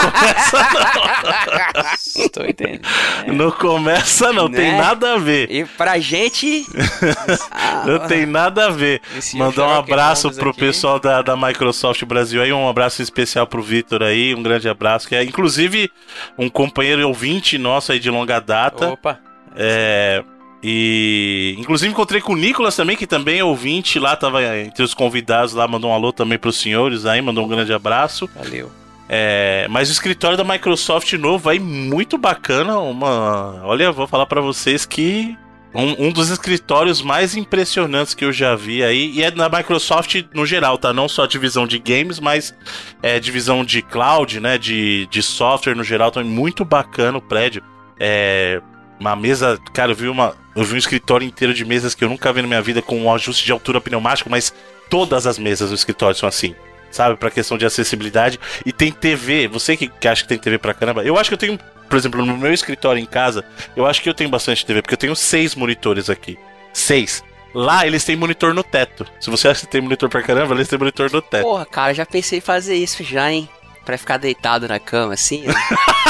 começa Estou entendendo. não. Não começa não. Tem Né? nada a ver. E pra gente. <laughs> ah, Não tem nada a ver. Esse Mandar um abraço pro aqui. pessoal da, da Microsoft Brasil aí, um abraço especial pro Vitor aí, um grande abraço, que é inclusive um companheiro ouvinte nosso aí de longa data. Opa, É, e inclusive encontrei com o Nicolas também, que também é ouvinte lá, tava entre os convidados lá, mandou um alô também pros senhores aí, mandou um grande abraço. valeu. É, mas o escritório da Microsoft novo aí, muito bacana. Uma, olha, vou falar pra vocês que um, um dos escritórios mais impressionantes que eu já vi aí. E é da Microsoft no geral, tá? Não só a divisão de games, mas é divisão de cloud, né? De, de software no geral. Então é muito bacana o prédio. É. Uma mesa, cara, eu vi uma. Eu vi um escritório inteiro de mesas que eu nunca vi na minha vida com um ajuste de altura pneumático, mas todas as mesas do escritório são assim sabe? Pra questão de acessibilidade. E tem TV. Você que, que acha que tem TV pra caramba. Eu acho que eu tenho, por exemplo, no meu escritório em casa, eu acho que eu tenho bastante TV, porque eu tenho seis monitores aqui. Seis. Lá eles têm monitor no teto. Se você acha que tem monitor pra caramba, eles têm monitor no teto. Porra, cara, já pensei em fazer isso já, hein? Pra ficar deitado na cama, assim. né?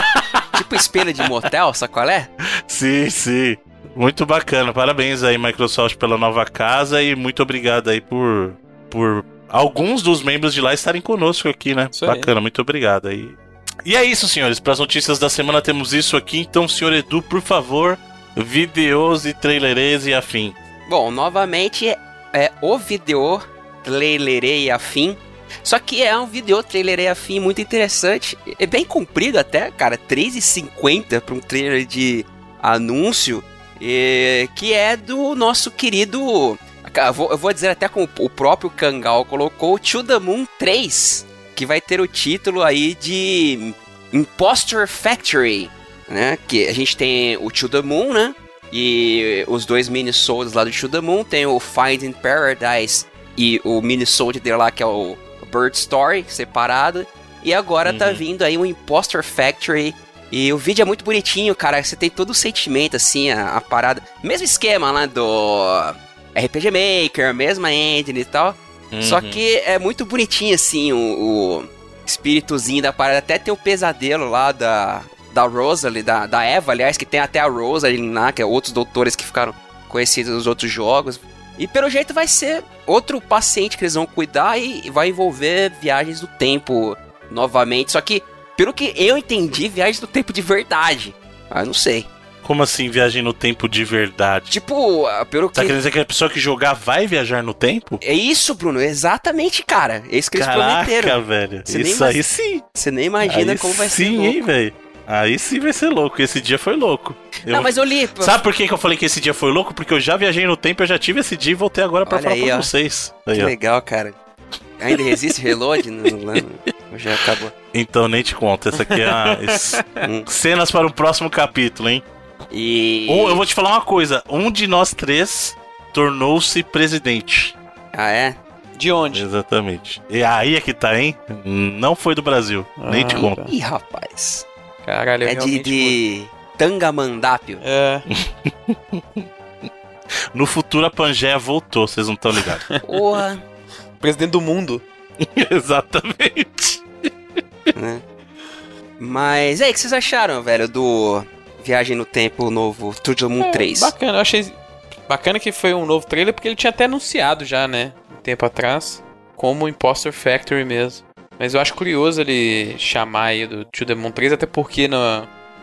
<laughs> tipo espelho de motel, sabe qual é? Sim, sim. Muito bacana. Parabéns aí, Microsoft, pela nova casa e muito obrigado aí por. por alguns dos membros de lá estarem conosco aqui, né? Isso aí. Bacana, muito obrigado aí. E é isso, senhores. Para as notícias da semana temos isso aqui. Então, senhor Edu, por favor, videos e trailerês e afim. Bom, novamente, é o vídeo trailerei afim. Só que é um vídeo trailerei afim muito interessante. É bem comprido até, cara. 3,50 para um trailer de anúncio. E, que é do nosso querido. Eu vou, dizer até como o próprio Kangal colocou: To the Moon 3. Que vai ter o título aí de Impostor Factory. Né? Que a gente tem o To the Moon, né? E os dois mini-souls lá do To the Moon. Tem o Finding Paradise e o mini-sold dele lá, que é o Bird Story, separado. E agora tá uhum. tá vindo aí o Impostor Factory. E o vídeo é muito bonitinho, cara. Você tem todo o sentimento, assim, a, a parada. Mesmo esquema lá do RPG Maker, mesma engine e tal. Uhum. Só que é muito bonitinho, assim, o, o espíritozinho da parada. Até tem o pesadelo lá da, da Rosalie, da, da Eva, aliás, que tem até a Rosalie lá, que é outros doutores que ficaram conhecidos nos outros jogos. E pelo jeito vai ser outro paciente que eles vão cuidar e vai envolver viagens do tempo novamente. Só que, pelo que eu entendi, viagens do tempo de verdade. Ah, não sei. Como assim, viagem no tempo de verdade? Tipo, ah, pelo tá que. Tá querendo dizer que a pessoa que jogar vai viajar no tempo? É isso, Bruno, exatamente, cara. É isso que eles Caraca, prometeram. velho. Você isso aí sim. Você nem imagina aí como vai sim, ser. Sim, hein, velho. Aí sim vai ser louco. Esse dia foi louco. Eu... Não, mas eu li. Sabe por que, que eu falei que esse dia foi louco? Porque eu já viajei no tempo, eu já tive esse dia e voltei agora pra Olha falar aí, pra ó. vocês. Aí, que ó. legal, cara. Ainda resiste reload? não, não, já acabou. Então nem te conto. Essa aqui é a... <laughs> Hum. cenas para o próximo capítulo, hein? E. Ou eu vou te falar uma coisa: um de nós três tornou-se presidente. Ah, é? De onde? Exatamente. E aí é que tá, hein? Não foi do Brasil. Ah, nem te ah, conto. Ih, rapaz. Caralho, é de, de Tangamandápio. É. <laughs> no futuro a Pangeia voltou, vocês não estão ligados. Porra. Presidente do mundo. <laughs> Exatamente. Né? Mas é, o que vocês acharam, velho, do Viagem no Tempo novo To The Moon é, 3? Bacana, eu achei bacana que foi um novo trailer porque ele tinha até anunciado já, né? Um tempo atrás. Como Impostor Factory mesmo. Mas eu acho curioso ele chamar aí do To The Moon 3, até porque no,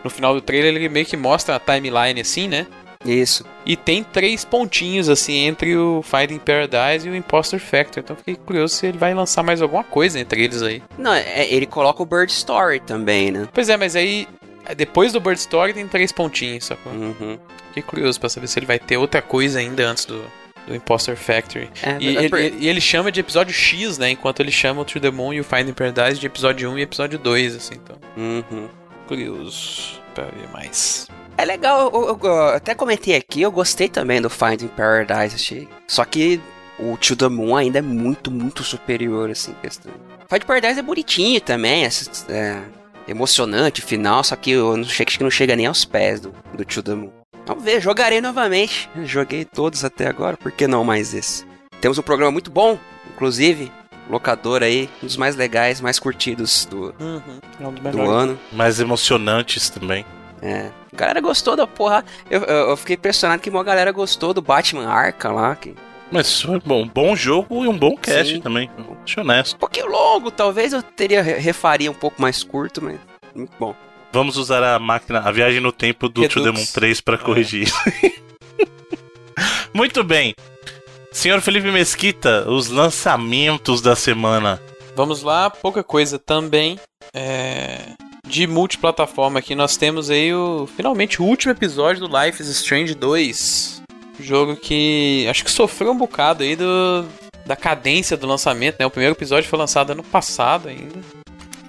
no final do trailer ele meio que mostra a timeline assim, né? Isso. E tem três pontinhos assim entre o Finding Paradise e o Imposter Factor. Então fiquei curioso se ele vai lançar mais alguma coisa entre eles aí. Não, é, ele coloca o Bird Story também, né? Pois é, mas aí depois do Bird Story tem três pontinhos, sacou? Uhum. Fiquei curioso para saber se ele vai ter outra coisa ainda antes do, do Imposter Factory. É, e, é ele, e, ele, chama de episódio X, né? Enquanto ele chama o Through the Moon e o Finding Paradise de episódio 1 e episódio 2, assim, então. Uhum. Curioso pra ver mais. É legal, eu, eu, eu, até comentei aqui, eu gostei também do Finding Paradise, achei. Só que o To The Moon ainda é muito, muito superior, assim, questão. Finding Paradise é bonitinho também, é, é emocionante, final, só que eu não, acho que não chega nem aos pés do, do To The Moon. Vamos ver, jogarei novamente. <laughs> Joguei todos até agora, por que não mais esse? Temos um programa muito bom, inclusive, locador aí, um dos mais legais, mais curtidos do, uhum, é um do ano. Mais emocionantes também. É. A galera gostou da porra. Eu, eu, eu, fiquei impressionado que uma galera gostou do Batman Arkham lá. Que... Mas foi bom, bom jogo e um bom cast Sim. também. Deixa honesto. Um pouquinho longo, talvez eu teria refaria um pouco mais curto, mas muito bom. Vamos usar a máquina, a viagem no tempo do Redux. To Demon 3 para corrigir isso. <laughs> É. Muito bem. Senhor Felipe Mesquita, os lançamentos da semana. Vamos lá, pouca coisa também. É... De multiplataforma aqui, nós temos aí o finalmente o último episódio do Life is Strange 2. Jogo que acho que sofreu um bocado aí do, da cadência do lançamento, né? O primeiro episódio foi lançado ano passado ainda.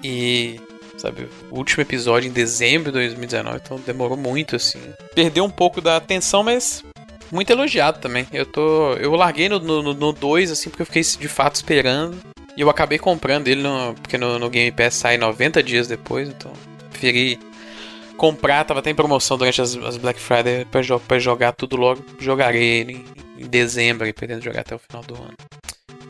E sabe? O último episódio em dezembro de 2019, então demorou muito, assim. Perdeu um pouco da atenção, mas muito elogiado também. Eu tô. Eu larguei no 2, no, no dois, assim, porque eu fiquei de fato esperando. E eu acabei comprando ele, no, porque no, no Game Pass sai 90 dias depois, então preferi comprar, tava até em promoção durante as, as Black Friday pra, jo pra, jogar tudo logo. Jogarei ele em, em dezembro e pretendo jogar até o final do ano.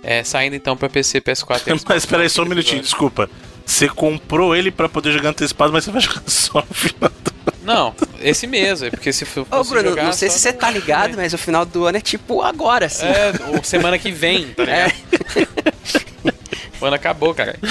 É, saindo então pra PC, PS4 e <laughs> Mas espera aí só um minutinho, desculpa. Você comprou ele para poder jogar antecipado, mas você vai <laughs> jogar só no final do Não, esse mesmo, é porque se for. Ô, Bruno, não sei se você tá <laughs> ligado, mas o final do ano é tipo agora, assim. É, ou semana que vem, tá ligado? É. o ano acabou, cara. <laughs>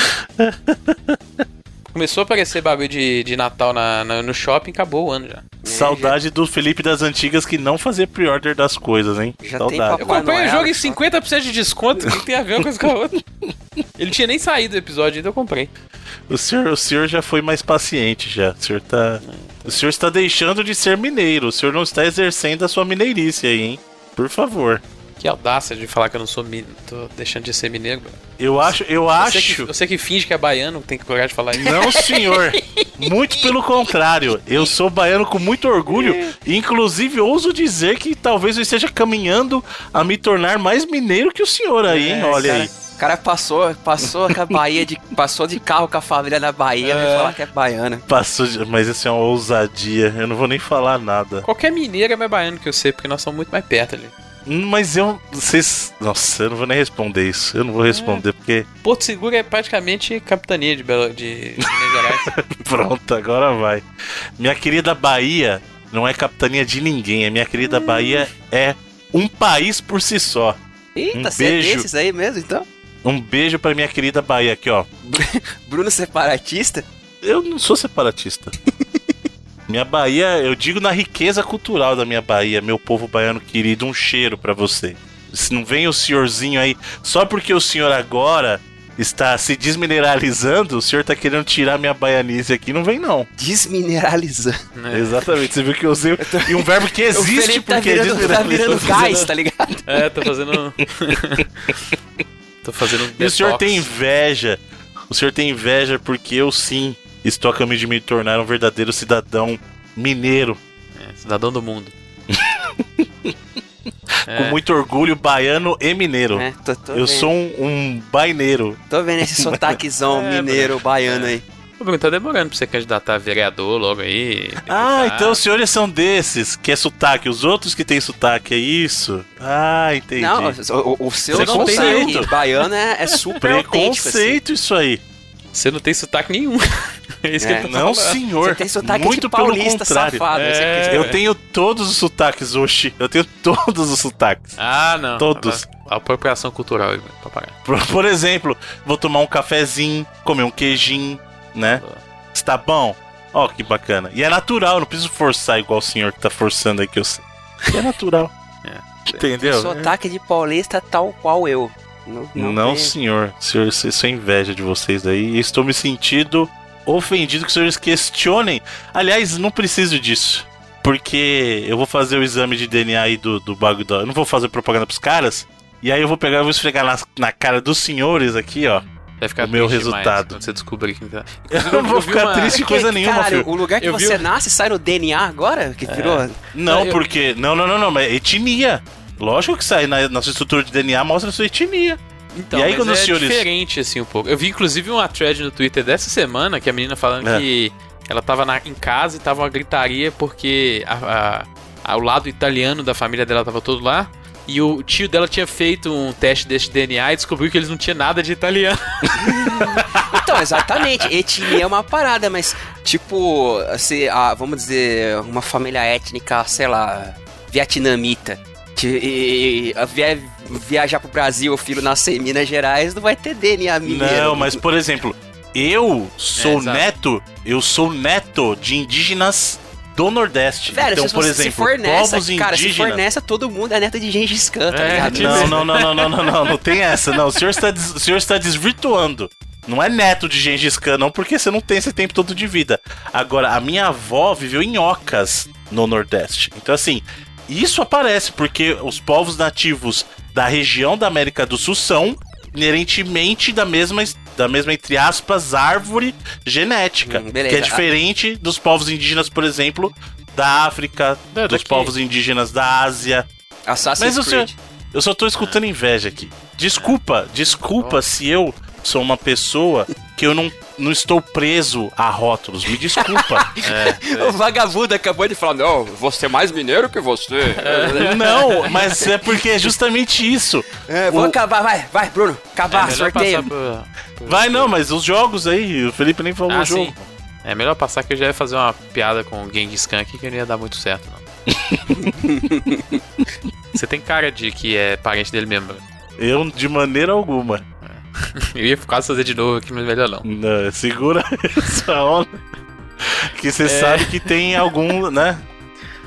Começou a aparecer bagulho de, de Natal na, na, no shopping, acabou o ano já. Saudade do Felipe das antigas que não fazia pre-order das coisas, hein? Já tem Saudade. Eu Papai comprei o jogo em só. 50% de desconto, o que tem a ver uma coisa com a outra? <laughs> Ele tinha nem saído do episódio, ainda eu comprei. O senhor, o senhor já foi mais paciente já. O senhor tá. O senhor está deixando de ser mineiro. O senhor não está exercendo a sua mineirice aí, hein? Por favor. Que audácia de falar que eu não sou mineiro, tô deixando de ser mineiro. mano. Eu acho, eu Você que, acho. você que finge que é baiano, tem que coragem de falar isso. Não, senhor. Muito pelo contrário. Eu sou baiano com muito orgulho. Inclusive, ouso dizer que talvez eu esteja caminhando a me tornar mais mineiro que o senhor aí, hein? É, Olha cara, aí. O cara passou, passou com a Bahia de, passou de carro com a família na Bahia, É. falar que é baiana. Passou de... Mas isso é uma ousadia. Eu não vou nem falar nada. Qualquer mineiro é mais baiano que eu sei, porque nós somos muito mais perto ali. Hum, Mas eu. Vocês. Nossa, eu não vou nem responder isso. Eu não vou responder porque. Porto Seguro é praticamente capitania de, Belo, de, de Minas Gerais. <laughs> Pronto, agora vai. Minha querida Bahia não é capitania de ninguém. A minha querida Bahia é um país por si só. Eita, Um você é beijo. desses aí mesmo, então? Um beijo pra minha querida Bahia aqui, ó. <laughs> Bruno separatista? Eu não sou separatista. <laughs> minha Bahia, eu digo na riqueza cultural da minha Bahia, meu povo baiano querido, um cheiro pra você. Se não vem o senhorzinho aí, só porque o senhor agora está se desmineralizando, o senhor tá querendo tirar minha baianice aqui, não vem não. Desmineralizando. né? Exatamente, você viu que eu usei <laughs> e um verbo que <laughs> o existe Felipe tá porque é virando, tá virando gás, tá ligado? É, tô fazendo. <laughs> tô fazendo um E o senhor tem inveja. O senhor tem inveja porque eu sim estou a caminho de me tornar um verdadeiro cidadão mineiro. É, cidadão do mundo. <laughs> É. Com muito orgulho, baiano e mineiro. É, tô, tô eu vendo. sou um, um baineiro. Tô vendo esse sotaquezão <laughs> É, mineiro, baiano aí. Ô, Bruno, tá demorando pra você candidatar a vereador logo aí. Ah, então os senhores são desses, que é sotaque. Os outros que tem sotaque, é isso? Ah, entendi. Não, o, o seu Preconceito. sotaque baiano é, é super autêntico, assim. Preconceito isso aí. Você não tem sotaque nenhum. <laughs> é isso É, que ele tá Não, falando. senhor. Você tem sotaque Muito de paulista contrário. safado. É. aqui. Eu tenho todos os sotaques, Oxi. Eu tenho <laughs> todos os sotaques. Ah, não. Todos. A apropriação cultural pagar. Por, por exemplo, vou tomar um cafezinho, comer um queijinho, né? Está bom? Ó, que bacana. E é natural, não preciso forçar igual o senhor que tá forçando aí que eu sei. É natural. <laughs> É. Entendeu? Sotaque de paulista tal qual eu. Não, Não, não senhor. senhor. Isso é inveja de vocês aí. Estou me sentindo ofendido que os senhores questionem. Aliás, não preciso disso. Porque eu vou fazer o exame de DNA aí do, do bagulho. Eu não vou fazer propaganda pros caras. E aí eu vou pegar e vou esfregar na, na cara dos senhores aqui, ó. Vai ficar O meu resultado. Quando você descobrir quem tá. <laughs> Eu não vou vi ficar uma- triste de Porque, coisa <laughs> nenhuma, caralho, filho. o lugar que Eu vi você o- nasce sai no DNA agora? Que virou. Não, Eu- porque. Não, não, não, não, mas é etnia. Lógico que sai na nossa estrutura de DNA mostra a sua etnia. Então, E aí, quando é diferente, assim, um pouco. Eu vi, inclusive, uma thread no Twitter dessa semana que a menina falando É. que ela tava na- em casa e tava uma gritaria porque a, a- a- o lado italiano da família dela tava todo lá. E o tio dela tinha feito um teste desse DNA e descobriu que eles não tinham nada de italiano. <laughs> Então, exatamente. Etnia é uma parada, mas, tipo, assim, ah, vamos dizer, uma família étnica, sei lá, vietnamita. E- via- viajar pro Brasil, o filho nascer em Minas Gerais, não vai ter DNA mineiro. Não, mas por exemplo, eu sou É, neto, eu sou neto de indígenas do Nordeste. Velho, então, se, por exemplo, se for nessa, povos cara, se for indígenas. nessa, todo mundo é neto de Gengis Khan, tá É, ligado? tipo- Não, não, não, não, não, não, não, não tem essa. Não, o senhor está, o senhor está desvirtuando. Não é neto de Gengis Khan, não, porque você não tem esse tempo todo de vida. Agora, a minha avó viveu em Ocas, no Nordeste. Então, assim, isso aparece porque os povos nativos da região da América do Sul são inerentemente da mesma, da mesma entre aspas, árvore genética. Hum, que é diferente dos povos indígenas, por exemplo, da África, Não, dos daqui- povos indígenas da Ásia. Assassin's Mas o senhor, Creed. eu só tô escutando inveja aqui. Desculpa, desculpa se eu sou uma pessoa que eu não, não estou preso a rótulos. Me desculpa. <laughs> É, O vagabundo acabou de falar, não, vou ser mais mineiro que você. não, mas é porque é justamente isso. É, vou O- acabar, vai, vai, Bruno, é acabar, melhor sorteio. por- Vai não, mas os jogos aí, o Felipe nem falou Ah, o jogo. sim. É melhor passar que eu já ia fazer uma piada com o Genghis Khan aqui que não ia dar muito certo, não. <laughs> Você tem cara de que é parente dele mesmo. Eu, de maneira alguma. <laughs> Eu ia quase fazer de novo aqui, mas melhor não. Não, segura <laughs> essa onda. Que você É. sabe que tem algum, né?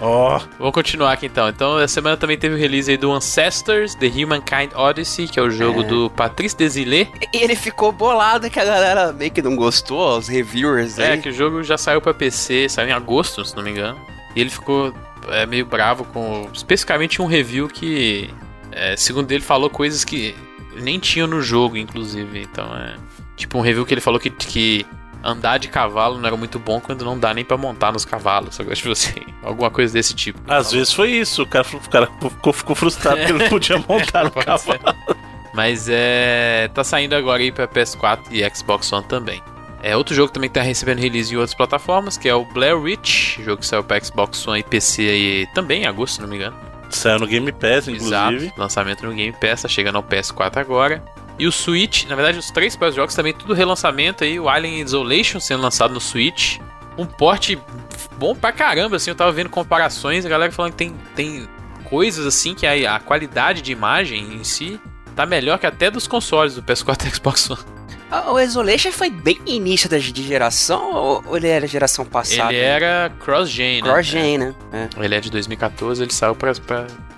Ó. Vamos continuar aqui então. Então, essa semana também teve o release aí do Ancestors, The Humankind Odyssey, que é o jogo É. do Patrice Desilets. E ele ficou bolado que a galera meio que não gostou, os reviewers É, aí. que o jogo já saiu pra PC, saiu em agosto, se não me engano. E ele ficou é, meio bravo com especificamente um review que, é, segundo ele, falou coisas que nem tinham no jogo, inclusive. Então é. Tipo um review que ele falou que, que andar de cavalo não era muito bom quando não dá nem pra montar nos cavalos. Que tipo assim, alguma coisa desse tipo. Às vezes foi isso. O cara, o cara ficou, ficou frustrado porque não podia <laughs> montar no cavalo. ser. Mas é. Tá saindo agora aí pra PS4 e Xbox One também. É outro jogo que também tá recebendo release em outras plataformas, que é o Blair Witch, jogo que saiu pra Xbox One e PC aí também em agosto, se não me engano. Saiu no Game Pass, inclusive. Exato, lançamento no Game Pass, tá chegando ao PS4 agora. E o Switch, na verdade, os três próximos jogos também tudo relançamento aí, o Alien Isolation sendo lançado no Switch. Um porte bom pra caramba, assim, eu tava vendo comparações, a galera falando que tem, tem coisas assim que a, a qualidade de imagem em si tá melhor que até dos consoles do PS4 e Xbox One. Ah, O Isolation foi bem início da de geração ou ele era geração passada? Ele era cross-gen, né? Cross-gen, né? É. Ele é de 2014, ele saiu para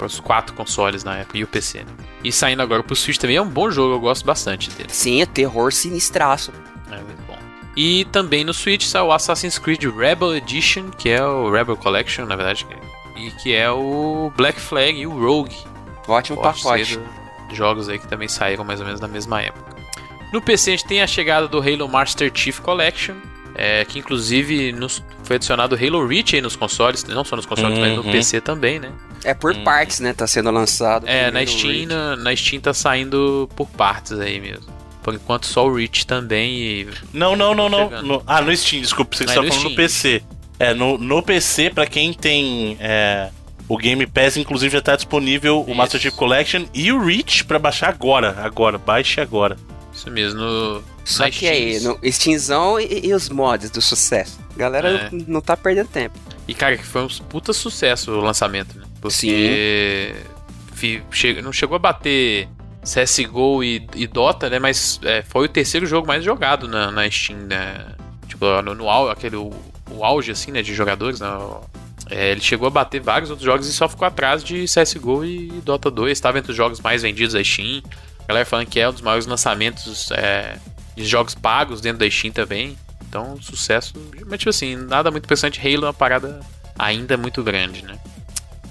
os quatro consoles na época e o PC, né? E saindo agora pro Switch também é um bom jogo, eu gosto bastante dele. Sim, é terror sinistraço. É muito bom. E também no Switch saiu o Assassin's Creed Rebel Edition, que é o Rebel Collection, na verdade, e que é o Black Flag e o Rogue. Ótimo Pode pacote. jogos aí que também saíram mais ou menos na mesma época. No PC a gente tem a chegada do Halo Master Chief Collection, é, que inclusive nos- foi adicionado o Halo Reach aí nos consoles, não só nos consoles, mas no Uhum. PC também, né? É por Hum. partes, né? Tá sendo lançado. É, na Steam, na, na Steam tá saindo por partes aí mesmo. Por enquanto só o Reach também e Não, não, não, não. No- ah, no Steam, desculpa, você É, está no falando no. PC. É, no, no PC, pra quem tem é, o Game Pass, inclusive já tá disponível o Isso. Master Chief Collection e o Reach pra baixar agora. Agora, baixe agora. Isso mesmo, no, Só que aí, no Steamzão e, e os mods do sucesso. A galera É. não, não tá perdendo tempo. E cara, que foi um puta sucesso o lançamento, né? Porque che- não chegou a bater CSGO e, e Dota, né? Mas é, foi o terceiro jogo mais jogado na, na Steam, né? Tipo, no, no aquele, o, o auge, assim, né? De jogadores, né? É, ele chegou a bater vários outros jogos e só ficou atrás de CSGO e Dota 2. Estava entre os jogos mais vendidos da Steam. A galera falando que é um dos maiores lançamentos é, de jogos pagos dentro da Steam também. Então, sucesso. Mas, tipo assim, nada muito interessante. Halo é uma parada ainda muito grande, né?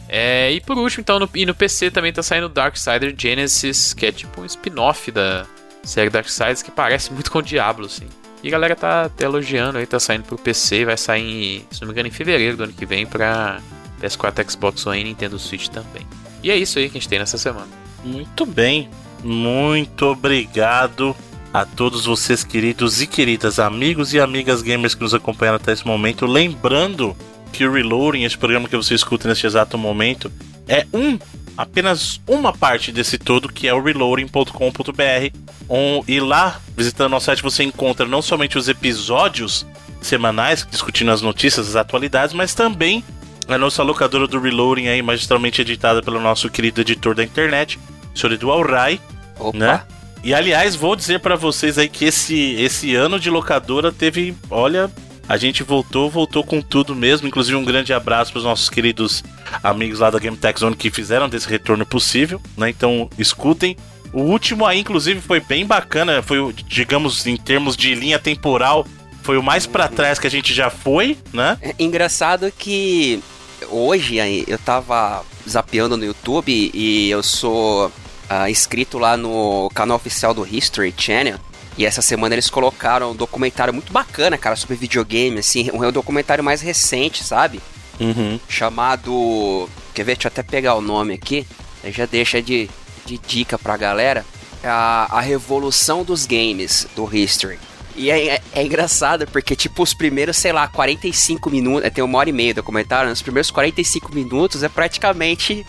É, e por último, então, no, e no PC também tá saindo Darksider Genesis, que é tipo um spin-off da série Darksiders, que parece muito com o Diablo, assim. E a galera tá até elogiando aí, tá saindo pro PC, vai sair, se não me engano, em fevereiro do ano que vem pra PS4, Xbox One e Nintendo Switch também. E é isso aí que a gente tem nessa semana. Muito bem. Muito obrigado a todos vocês, queridos e queridas, amigos e amigas gamers que nos acompanharam até esse momento. Lembrando que o Reloading, esse programa que você escuta neste exato momento, é um, apenas uma parte desse todo, que é o reloading.com.br. Um, e lá, visitando nosso site, você encontra não somente os episódios semanais, discutindo as notícias, as atualidades, mas também a nossa locadora do Reloading aí, magistralmente editada pelo nosso querido editor da internet, o senhor Edu Alray, Opa. né? E aliás, vou dizer pra vocês aí que esse, esse ano de locadora teve, olha, a gente voltou, voltou com tudo mesmo. Inclusive um grande abraço para os nossos queridos amigos lá da Game Tech Zone que fizeram desse retorno possível, né? Então escutem. O último aí, inclusive, foi bem bacana. Foi, o, digamos, em termos de linha temporal, foi o mais pra trás que a gente já foi, né? É engraçado que hoje aí, eu tava zapeando no YouTube e eu sou ah, inscrito lá no canal oficial do History Channel. E essa semana eles colocaram um documentário muito bacana, cara, sobre videogame, assim, um documentário mais recente, sabe? Uhum. Chamado. Quer ver? Deixa eu até pegar o nome aqui. Aí já deixa de, de dica pra galera. A, a Revolução dos Games do History. E é, é- é engraçado porque, tipo, os primeiros, sei lá, 45 minutos. é, Tem uma hora e meia do documentário. né? Os primeiros 45 minutos é praticamente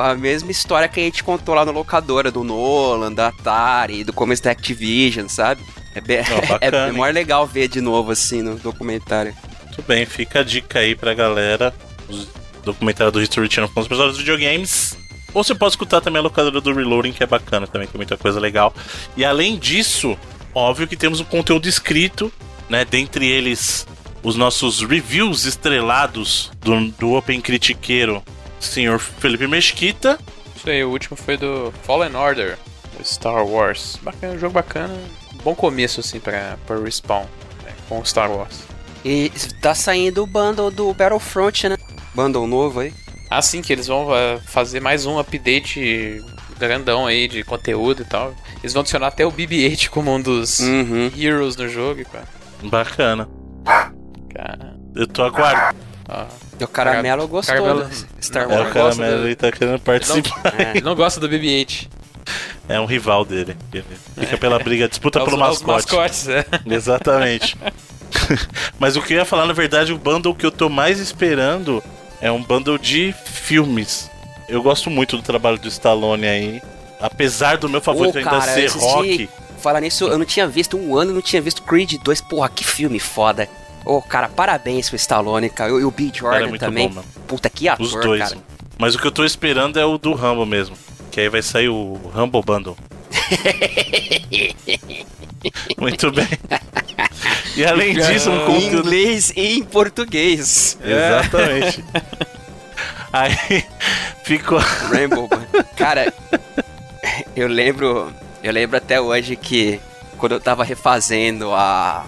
a mesma história que a gente contou lá no locadora do Nolan, da Atari, do começo da Activision, sabe? É, bem, Ó, <laughs> bacana, é, é maior legal ver de novo assim no documentário. Muito bem, fica a dica aí pra galera. Os documentários do History Channel com os episódios de videogames. Ou você pode escutar também a locadora do Reloading, que é bacana também, tem muita coisa legal. E além disso, óbvio que temos um conteúdo escrito, né? Dentre eles, os nossos reviews estrelados do, do Open Critiqueiro, senhor Felipe Mesquita. Isso aí, o último foi do Fallen Order, Star Wars. Bacana, um jogo bacana. Bom começo, assim, pra, pra Respawn né, com Star Wars. E tá saindo o bundle do Battlefront, né? Bundle novo aí. Ah, sim, que eles vão uh, fazer mais um update grandão aí de conteúdo e tal. Eles vão adicionar até o BB-8 como um dos Uhum. heroes no jogo, cara. Bacana. cara Eu tô aguardando. Ó. E o Caramelo gostou Caramelo- do Star É, Não, o Wars. Caramelo do- ele tá querendo participar. É. Ele não gosta do BB-8. É um rival dele. Ele fica pela briga, disputa É os, pelo é os mascote. mascotes, é. Exatamente. <laughs> Mas o que eu ia falar, na verdade, o bundle que eu tô mais esperando é um bundle de filmes. Eu gosto muito do trabalho do Stallone aí. Apesar do meu favorito ainda cara, ser assisti- rock. Falar nisso, eu não tinha visto um ano, não tinha visto Creed 2. Porra, que filme foda. Ô, cara, parabéns pro Stallone, cara. E o Bill Cara, Jordan é muito também. bom, mano. Puta, que ator, Os dois. cara. Mas o que eu tô esperando é o do Rambo mesmo. Que aí vai sair o Rambo Bundle. <laughs> muito bem. E além disso, um Em conteúdo. inglês e em português. Exatamente. <laughs> Aí ficou. Mano. Cara, eu lembro, eu lembro até hoje que quando eu tava refazendo a,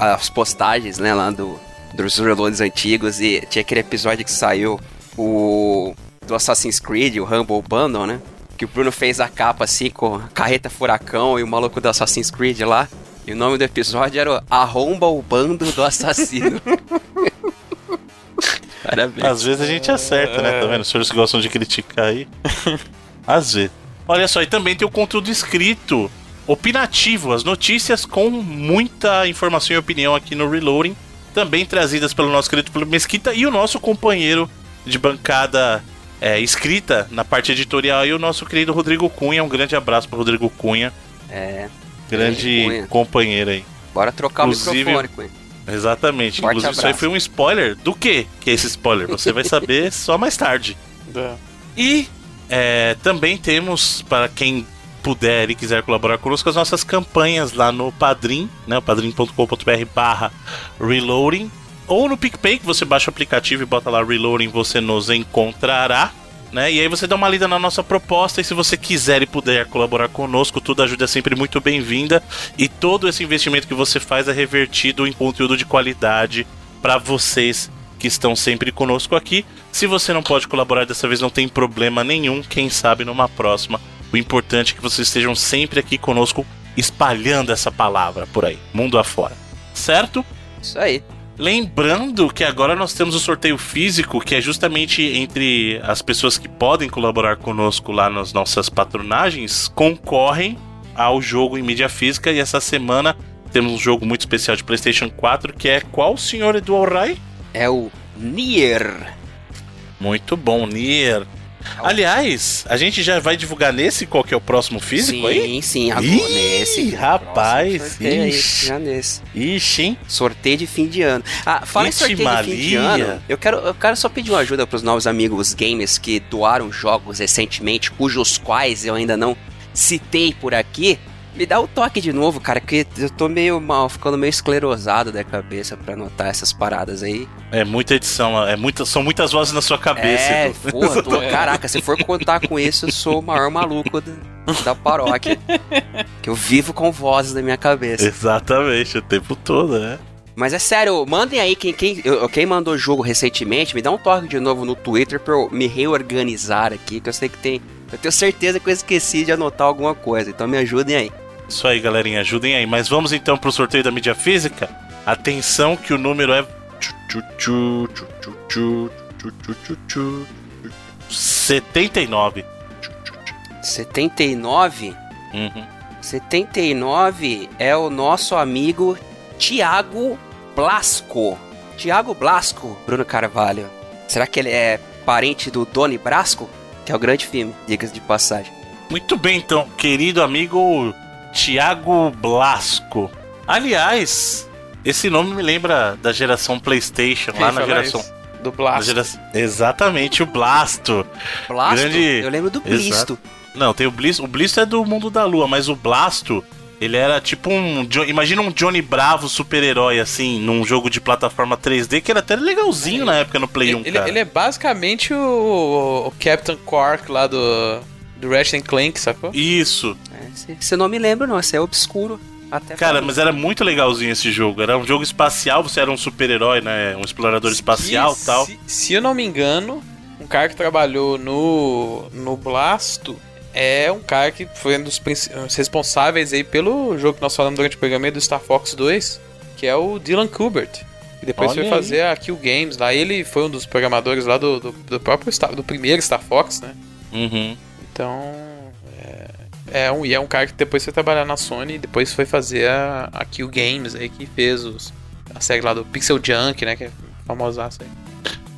as postagens, né, lá do dos reloads antigos e tinha aquele episódio que saiu o do Assassin's Creed, o Humble Bundle, né? Que o Bruno fez a capa assim com a carreta furacão e o maluco do Assassin's Creed lá. E o nome do episódio era Arromba o Bando do Assassino. <laughs> Parabéns. Às vezes a gente acerta, né? Tá vendo? Os senhores que gostam de criticar aí. Às vezes. Olha só, e também tem o conteúdo escrito, opinativo, as notícias com muita informação e opinião aqui no Reloading, também trazidas pelo nosso querido Felipe Mesquita e o nosso companheiro de bancada é, escrita na parte editorial e o nosso querido Rodrigo Cunha. Um grande abraço pro Rodrigo Cunha, É, grande Cunha. companheiro aí. bora trocar Inclusive- o microfone com ele. Exatamente. Forte Inclusive, isso aí abraço. foi um spoiler do quê? Que é esse spoiler? Você vai saber <laughs> só mais tarde. Da- E é, também temos, para quem puder e quiser colaborar conosco, as nossas campanhas lá no Padrim, né? padrim.com.br barra reloading. Ou no PicPay, que você baixa o aplicativo e bota lá reloading, você nos encontrará. Né? E aí você dá uma lida na nossa proposta e se você quiser e puder colaborar conosco, toda ajuda é sempre muito bem-vinda. E todo esse investimento que você faz é revertido em conteúdo de qualidade para vocês que estão sempre conosco aqui. Se você não pode colaborar dessa vez, não tem problema nenhum. Quem sabe numa próxima. O importante é que vocês estejam sempre aqui conosco, espalhando essa palavra por aí, mundo afora. Certo? Isso aí. Lembrando que agora nós temos o sorteio físico, que é justamente entre as pessoas que podem colaborar conosco lá nas nossas patronagens, concorrem ao jogo em mídia física. E essa semana temos um jogo muito especial de PlayStation 4, que é qual, senhor Edu Alray? É o Nier. Muito bom, Nier. Aliás, a gente já vai divulgar nesse qual que é o próximo físico sim, aí? sim, agora Ih, nesse. rapaz, sorteio aí, ixi. já nesse. Ixi, hein? Sorteio de fim de ano. Ah, fala em Ixi, sorteio de fim de Maria. ano. Eu quero, eu quero só pedir uma ajuda pros novos amigos gamers que doaram jogos recentemente, cujos quais eu ainda não citei por aqui. Me dá o toque de novo, cara, que eu tô meio mal, ficando meio esclerosado da cabeça pra anotar essas paradas aí. É muita edição, é muita, são muitas vozes na sua cabeça. É, Edu. porra, <laughs> tô, caraca, se for contar com isso, eu sou o maior maluco da, da paróquia. Que eu vivo com vozes na minha cabeça. Exatamente, o tempo todo, né? Mas é sério, mandem aí quem, quem, quem mandou jogo recentemente, me dá um toque de novo no Twitter pra eu me reorganizar aqui, que eu sei que tem. Eu tenho certeza que eu esqueci de anotar alguma coisa, então me ajudem aí. Isso aí, galerinha, ajudem aí. Mas vamos então pro sorteio da mídia física. Atenção que o número é 79. 79? Uhum. 79 é o nosso amigo Tiago Blasco. Tiago Blasco, Bruno Carvalho. Será que ele é parente do Doni Brasco? Que é o grande filme, diga-se de passagem. Muito bem, então, querido amigo Tiago Blasco. Aliás, esse nome me lembra da geração PlayStation, lá Quem na fala geração. isso? Do na Blast. geração- Exatamente, o Blasto. Blasto? Grande- Eu lembro do Blisto. Não, tem o Blisto. O Blisto é do mundo da lua, mas o Blasto Ele era tipo um. Imagina um Johnny Bravo super-herói, assim, num jogo de plataforma 3D, que era até legalzinho na época no Play 1, Ele, ele é basicamente o, o Captain Quark lá do, do Ratchet Clank, sacou? Isso. É, se- Você não me lembra, não. Esse é obscuro. Até Cara, mas era muito legalzinho esse jogo. Era um jogo espacial, você era um super-herói, né? Um explorador espacial E tal. Se, se eu não me engano, um cara que trabalhou no, no Blasto é um cara que foi um dos responsáveis aí pelo jogo que nós falamos durante o programa aí do Star Fox 2, que é o Dylan Kubert. E depois Olha foi aí. fazer a Kill Games lá. Ele foi um dos programadores lá do, do, do próprio Star, do primeiro Star Fox, né? Uhum. Então. É, é um, e é um cara que depois foi trabalhar na Sony e depois foi fazer a, a Kill Games aí, que fez os, a série lá do Pixel Junk, né? Que é famosaça aí.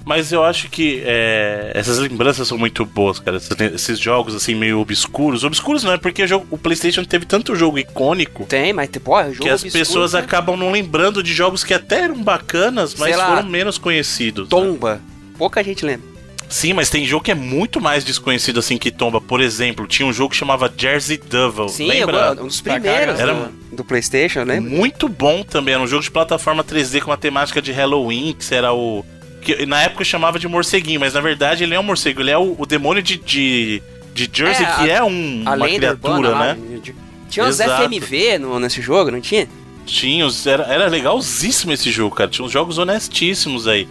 Mas eu acho que é, essas lembranças são muito boas, cara. Esses, esses jogos, assim, meio obscuros. Obscuros não é porque o, jogo- o PlayStation teve tanto jogo icônico Tem, mas pô, é jogo que as obscuro, pessoas né? acabam não lembrando de jogos que até eram bacanas, mas lá, foram menos conhecidos. né? Tomba. Pouca gente lembra. Sim, mas tem jogo que é muito mais desconhecido assim que Tomba. Por exemplo, tinha um jogo que chamava Jersey Devil. Sim, Lembra? eu- um dos primeiros caramba. do, do PlayStation, né? Muito bom também. Era um jogo de plataforma 3D com uma temática de Halloween, que era o. Que na época chamava de morceguinho, mas na verdade ele é um morcego, ele é o, o demônio de, de, de Jersey, É, que a- é um, A uma criatura, urbana lá, né? de- Tinha uns Exato. FMV no, nesse jogo, não tinha? Tinha, os- era, era legalzíssimo esse jogo, cara. Tinha uns jogos honestíssimos aí.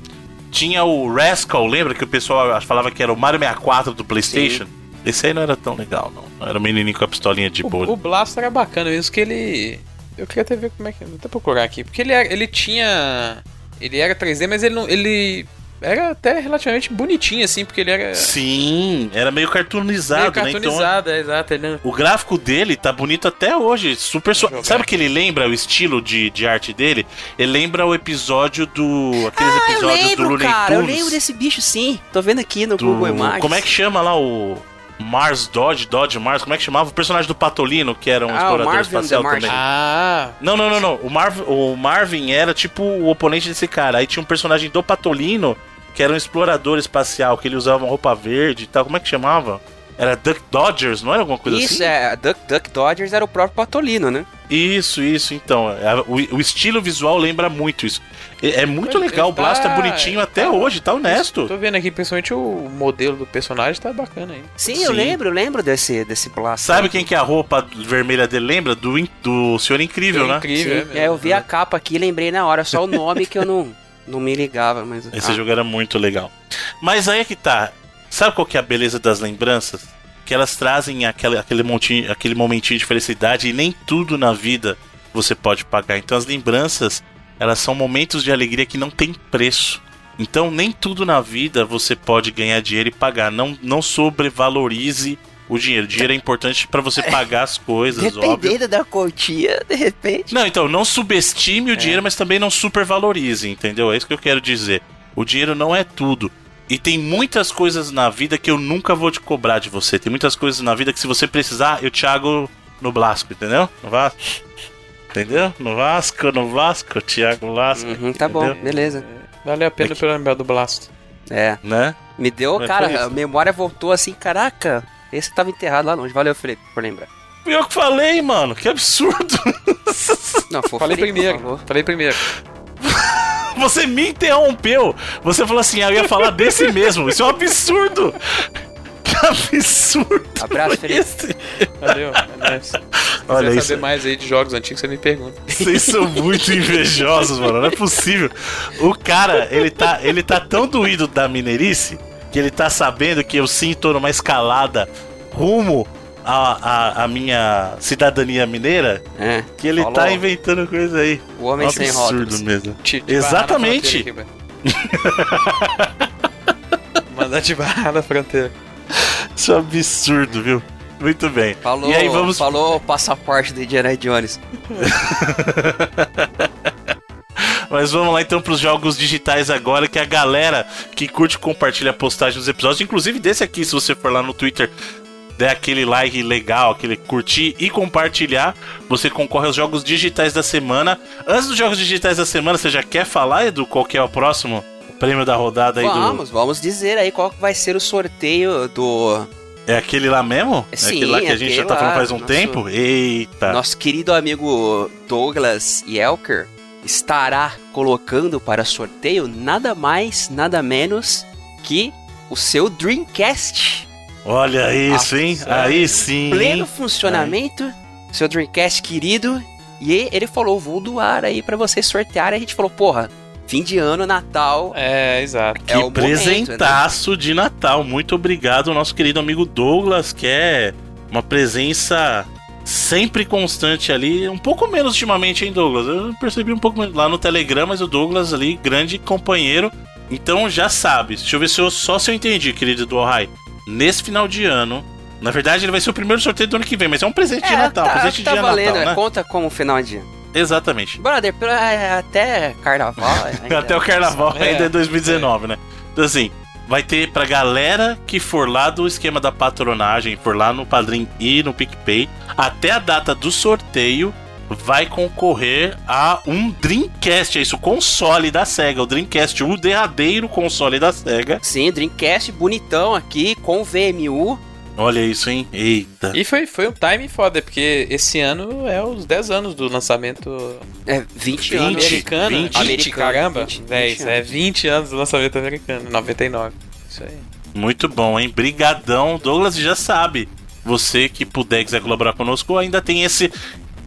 Tinha o Rascal, lembra que o pessoal falava que era o Mario 64 do PlayStation? Esse aí não era tão legal, não. Era o menininho com a pistolinha de O, bolha. o Blast era bacana mesmo, que ele. Eu queria até ver como é que. Vou até procurar aqui. Porque ele, era, ele tinha. Ele era 3D, mas ele não. Ele era até relativamente bonitinho, assim, porque ele era. Sim, era meio cartoonizado, meio né? Então cartoonizado, é, exato. Ele, o gráfico dele tá bonito até hoje. Super su... Sabe o que ele lembra o estilo de, de arte dele? Ele lembra o episódio do. Aqueles Ah, eu episódios do lembro, Looney cara. Eu Tunes. lembro desse bicho, sim. Tô vendo aqui no do- Google Imagens. Como é que chama lá o. Mars Dodge, Dodge Mars, como é que chamava? O personagem do Patolino, que era um Ah, explorador espacial também. Ah, Não, não, não, não. O, Marv, o Marvin era tipo o oponente desse cara. Aí tinha um personagem do Patolino, que era um explorador espacial, que ele usava uma roupa verde e tal. Como é que chamava? Era Duck Dodgers, não era alguma coisa Isso, assim? é. Duck, Duck Dodgers era o próprio Patolino, né? Isso, isso, então. É, O, o estilo visual lembra muito isso. É, é muito Ele legal, o tá- Blast é bonitinho até tá- hoje, tá honesto. tô vendo aqui, principalmente o modelo do personagem tá bacana aí. Sim, Sim. eu lembro, eu lembro desse, desse Blast. Sabe quem que é a roupa vermelha dele lembra? Do, do Senhor Incrível, né? Incrível, Sim, é, eu vi a capa aqui e lembrei na hora, só o nome que eu não, não me ligava, mas... Esse ah, jogo era muito legal. Mas aí é que tá. Sabe qual que é a beleza das lembranças? Que elas trazem aquele, aquele, montinho, aquele momentinho de felicidade e nem tudo na vida você pode pagar. Então as lembranças, elas são momentos de alegria que não tem preço. Então nem tudo na vida você pode ganhar dinheiro e pagar. Não, não sobrevalorize o dinheiro. Dinheiro é importante pra você pagar as coisas, óbvio. Dependendo da quantia, de repente... Não, então, não subestime o dinheiro, mas também não supervalorize, entendeu? É isso que eu quero dizer. O dinheiro não é tudo. E tem muitas coisas na vida que eu nunca vou te cobrar de você. Tem muitas coisas na vida que se você precisar, eu te hago no Blasco, entendeu? No Vasco. Entendeu? No Vasco, no Vasco, Thiago Lasco. Uhum, tá bom, entendeu? beleza. Valeu a pena Aqui. pelo lembrar do Blast. É, Né? me deu, Mas cara, a memória voltou assim, caraca, esse tava enterrado lá longe. Valeu, Felipe, por lembrar. Eu que falei, mano. Que absurdo. Não, foi o Falei Felipe primeiro, falei primeiro. Você me interrompeu. Você falou assim, ah, eu ia falar desse mesmo. Isso é um absurdo. Que absurdo. Abraço, Felipe. esse? Valeu, é nóis. <laughs> Se Olha quiser saber mais aí de jogos antigos, você me pergunta. Vocês são muito invejosos, mano. Não é possível. O cara, ele tá, ele tá tão doído da mineirice que ele tá sabendo que eu sim tô numa escalada rumo à, à, à minha cidadania mineira É, que ele Falou. tá inventando coisa aí. o homem Um sem absurdo rótulos. mesmo. Te- te Exatamente. Mandar te barrar na fronteira. Isso é um absurdo, viu? Muito bem. Falou, E aí vamos falou o passaporte do Indiana Jones. <laughs> Mas vamos lá então pros jogos digitais agora, que a galera que curte compartilha a postagem dos episódios, inclusive desse aqui, se você for lá no Twitter, der aquele like legal, aquele curtir e compartilhar, você concorre aos jogos digitais da semana. Antes dos jogos digitais da semana, você já quer falar, Edu, qual que é o próximo prêmio da rodada aí do... Vamos, vamos dizer aí qual vai ser o sorteio do É aquele lá mesmo? é Sim, aquele lá que a gente já tá falando faz um nosso- tempo? Eita. Nosso querido amigo Douglas Yelker estará colocando para sorteio nada mais, nada menos que o seu Dreamcast. Olha isso, hein? Aí sim. Pleno funcionamento, seu Dreamcast querido. E ele falou: vou doar aí pra vocês sortearem. A gente falou: porra, fim de ano, Natal. É, exato. Que é o momento, presentaço de Natal. Muito obrigado nosso querido amigo Douglas, que é uma presença sempre constante ali. Um pouco menos ultimamente, hein, Douglas? Eu percebi um pouco menos lá no Telegram, mas o Douglas ali, grande companheiro. Então já sabe. Deixa eu ver se eu, só se eu entendi, querido do Ohai. Nesse final de ano. Na verdade, ele vai ser o primeiro sorteio do ano que vem, mas é um presente de É, Natal. tá, presente tá de valendo, Natal, né? conta como final de ano. Exatamente. Brother, é, até carnaval. <laughs> Até o carnaval É, ainda é 2019, né? Então assim, vai ter pra galera que for lá do esquema da patronagem, for lá no Padrim e no PicPay, até a data do sorteio, vai concorrer a um Dreamcast, é isso, console da SEGA, o Dreamcast, o derradeiro console da SEGA. Sim, Dreamcast bonitão aqui, com VMU. Olha isso, hein? Eita. E foi, foi um time foda, porque esse ano é os 10 anos do lançamento É, 20, 20, anos. americano. 20. 20, Americano, caramba. 20, 10, 20 é anos. 20 anos do lançamento americano, 99. Isso aí. Muito bom, hein? Brigadão. Douglas já sabe. Você que puder e quiser colaborar conosco, ainda tem esse.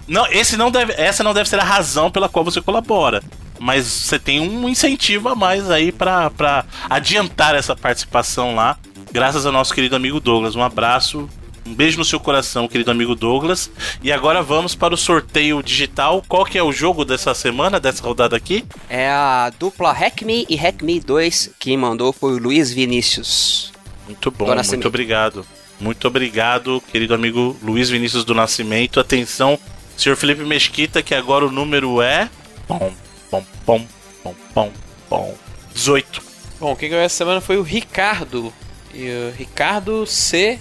Não, esse não deve, essa não deve ser a razão pela qual você colabora. Mas você tem um incentivo a mais aí pra adiantar essa participação lá. Graças ao nosso querido amigo Douglas. Um abraço, um beijo no seu coração, querido amigo Douglas. E agora vamos para o sorteio digital. Qual que é o jogo dessa semana, dessa rodada aqui? É a dupla Hackme e Hackme 2. Quem mandou foi o Luiz Vinícius. Muito bom, muito Nascimento. obrigado. Muito obrigado, querido amigo Luiz Vinícius do Nascimento. Atenção, senhor Felipe Mesquita, que agora o número é. Pom, pom, pom, pom, pom, pom. 18. Bom, quem ganhou essa semana foi o Ricardo. E o Ricardo C.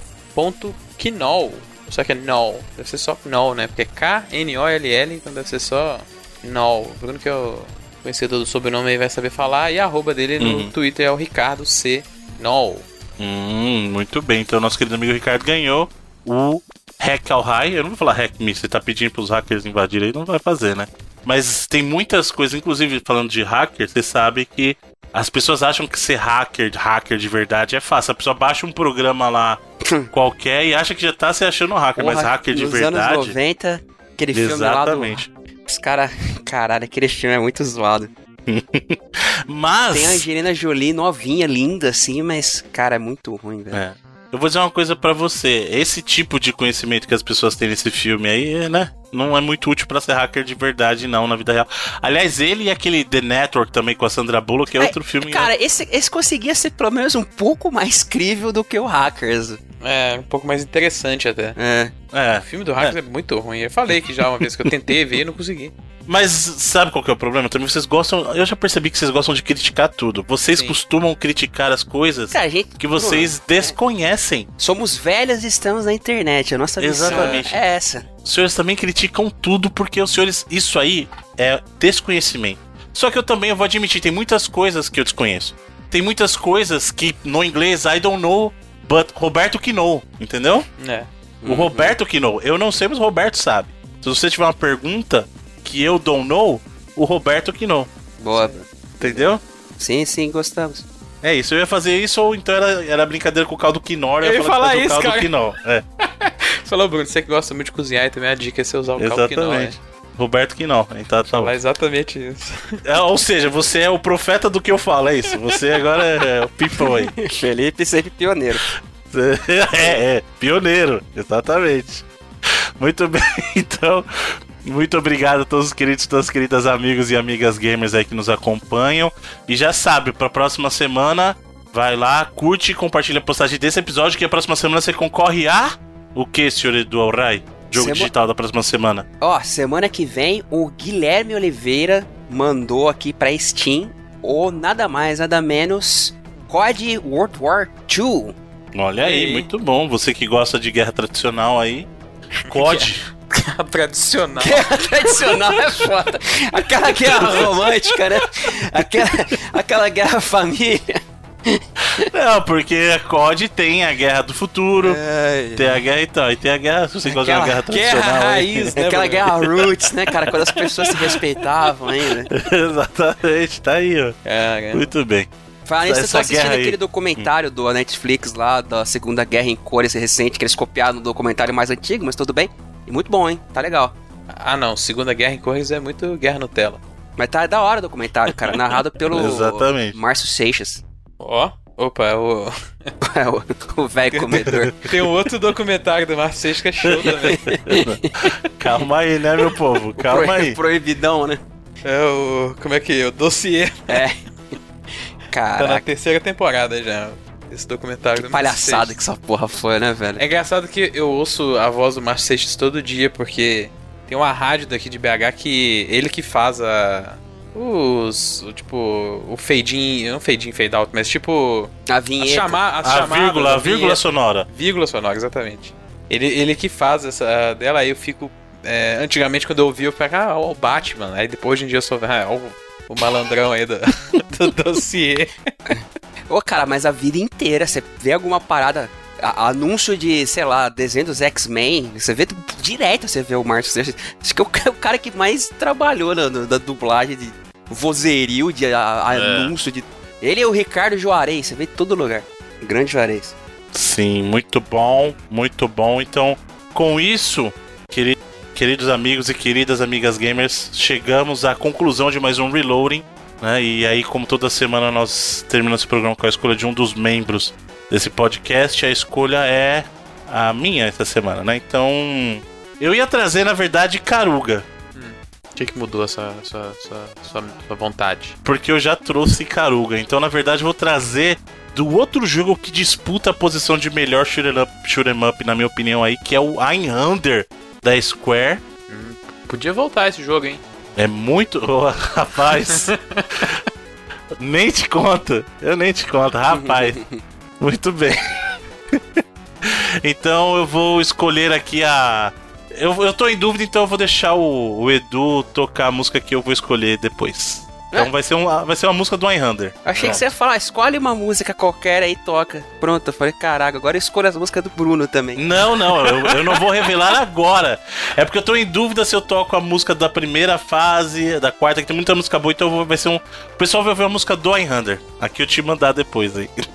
Knol. Só que é Nol. Deve ser só Nol, né? Porque é K-N-O-L-L, então deve ser só Nol. O Bruno que é o conhecedor do sobrenome aí vai saber falar. E a arroba dele no Uhum. Twitter é o Ricardo C. Nol. Hum, muito bem. Então, nosso querido amigo Ricardo ganhou o Hack ao High. Eu não vou falar Hack Me, você tá pedindo pros hackers invadirem aí, não vai fazer, né? Mas tem muitas coisas, inclusive falando de hacker, você sabe que as pessoas acham que ser hacker, hacker de verdade é fácil. A pessoa baixa um programa lá <laughs> qualquer e acha que já tá se achando hacker, mas Porra, hacker de nos verdade. anos 90, aquele filme lá Exatamente. do... Os caras... Caralho, aquele filme é muito zoado. <laughs> Mas. Tem a Angelina Jolie novinha, linda assim, mas, cara, é muito ruim, velho. É. Eu vou dizer uma coisa pra você. Esse tipo de conhecimento que as pessoas têm nesse filme aí, né? Não é muito útil pra ser hacker de verdade, não, na vida real. Aliás, ele e aquele The Network também com a Sandra Bullock, que é outro filme. Cara, esse, esse conseguia ser pelo menos um pouco mais crível do que o Hackers. É, um pouco mais interessante até. É. É. O filme do Hackers é. muito ruim. Eu falei que já uma vez que eu tentei ver e não consegui. Mas sabe qual que é o problema? Também vocês gostam. Eu já percebi que vocês gostam de criticar tudo. Vocês Sim. costumam criticar as coisas Cara, a gente. que vocês desconhecem. Somos velhos e estamos na internet. A nossa Exatamente. é essa. Os senhores também criticam tudo porque os senhores. Isso aí é desconhecimento. Só que eu também eu vou admitir, tem muitas coisas que eu desconheço. Tem muitas coisas que no inglês I don't know, but Roberto que know, entendeu? É. O Roberto que know. Eu não sei, mas o Roberto sabe. Se você tiver uma pergunta que eu don't know, o Roberto que know. Boa. Entendeu? Sim, sim, gostamos. É isso, eu ia fazer isso ou então era, era brincadeira com o caldo quinor, Eu ia falar o isso, caldo cara. quinol. É, <laughs> Falou, Bruno, você que gosta muito de cozinhar e também a dica é você usar o caldo que não é. exatamente. Roberto Quinol, então tá bom. Falar exatamente isso. <laughs> É, ou seja, você é o profeta do que eu falo, é isso. Você agora é o pipão aí. <laughs> Felipe sempre pioneiro. É, é, pioneiro, exatamente. Muito bem, então, muito obrigado a todos os queridos, todas as queridas amigos e amigas gamers aí que nos acompanham. E já sabe, pra próxima semana, vai lá, curte e compartilha a postagem desse episódio, que a próxima semana você concorre a. O que, senhor Edu Alray? Jogo Sema- digital da próxima semana. Ó, semana que vem o Guilherme Oliveira mandou aqui pra Steam o nada mais, nada menos COD World War II. Olha aí, Aí. muito bom. Você que gosta de guerra tradicional aí. COD. <laughs> A <laughs> tradicional. Guerra tradicional é foda. Aquela guerra <laughs> romântica, né? Aquela, aquela guerra família. Não, porque a COD tem a guerra do futuro, É, tem a guerra e tal, e tem a guerra, se você gosta de uma guerra Guerra tradicional. aí. raiz, né? <laughs> Aquela guerra roots, né, cara? Quando as pessoas se respeitavam ainda. Exatamente, tá aí, ó. Cara, Muito bem. Falar nisso, tô Essa assistindo guerra aí. aquele documentário do Netflix lá, da Segunda Guerra em cores recente, que eles copiaram no documentário mais antigo, mas tudo bem. E muito bom, hein? Tá legal. Ah, não. Segunda Guerra em Cores é muito Guerra Nutella. Mas tá da hora o documentário, cara. Narrado <laughs> pelo Exatamente. Márcio Seixas. Ó, opa, o... <laughs> É, o- o velho comedor. <laughs> tem um outro documentário do Márcio Seixas que é show também. Calma aí, né, meu povo? Calma Pro- aí. Proibidão, né? É o... como é que é? O Dossiê. É. Tá na Caraca, terceira temporada já, esse documentário que palhaçada Seixas. que essa porra foi, né, velho? É engraçado que eu ouço a voz do Márcio Seixas todo dia, porque tem uma rádio daqui de BH que ele que faz a. Os. o, tipo, o fade in. Não fade in, fade out, mas tipo. A vinheta. chama, as A chamadas. vírgula, a vírgula vinheta- sonora. Vírgula sonora, exatamente. Ele, ele que faz essa dela, aí eu fico. é, antigamente, quando eu ouvi, eu ficava, ah, o Batman. Aí depois, hoje em dia, eu sou. Ah, o, o malandrão aí do, <laughs> do dossiê. Ô, cara, mas a vida inteira, você vê alguma parada, a- anúncio de, sei lá, desenho dos X-Men, você vê direto, você vê o Márcio Seixas. Acho que é o, ca- o cara que mais trabalhou na, na- da dublagem de vozerio, de a- a- É. anúncio de... Ele é o Ricardo Juarez, você vê em todo lugar. Grande Juarez. Sim, muito bom, muito bom. Então, com isso, queri- queridos amigos e queridas amigas gamers, chegamos à conclusão de mais um Reloading. Né? E aí, como toda semana nós terminamos esse programa com a escolha de um dos membros desse podcast, a escolha é a minha essa semana, né? Então, eu ia trazer, na verdade, Caruga. O que, que mudou essa sua, sua, sua, sua vontade? porque eu já trouxe Caruga. Então, na verdade, eu vou trazer do outro jogo que disputa a posição de melhor shoot'em up, na minha opinião aí, que é o Einhander da Square. Podia voltar esse jogo, hein? É muito. Ô, rapaz. <laughs> nem te conto. Eu nem te conto, rapaz. <laughs> Muito bem. então eu vou escolher aqui a. Eu, eu tô em dúvida, então eu vou deixar o, o Edu tocar a música que eu vou escolher depois. Então É? vai ser, um, vai ser uma música do Einhander. Achei que você ia falar, escolhe uma música qualquer aí toca. Pronto, eu falei, caraca, agora eu escolho as músicas do Bruno também. Não, não, eu, eu não vou revelar agora. É porque eu tô em dúvida se eu toco a música da primeira fase, da quarta, que tem muita música boa, então vou- vai ser um. O pessoal vai ouvir a música do Einhander. Aqui eu te mandar depois aí. <laughs>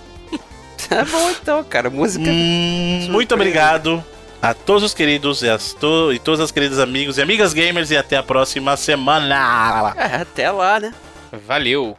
Tá bom então, cara, música... Hum, muito obrigado a todos os queridos e, as to- e todas as queridas amigos e amigas gamers e até a próxima semana. É, até lá, né? Valeu!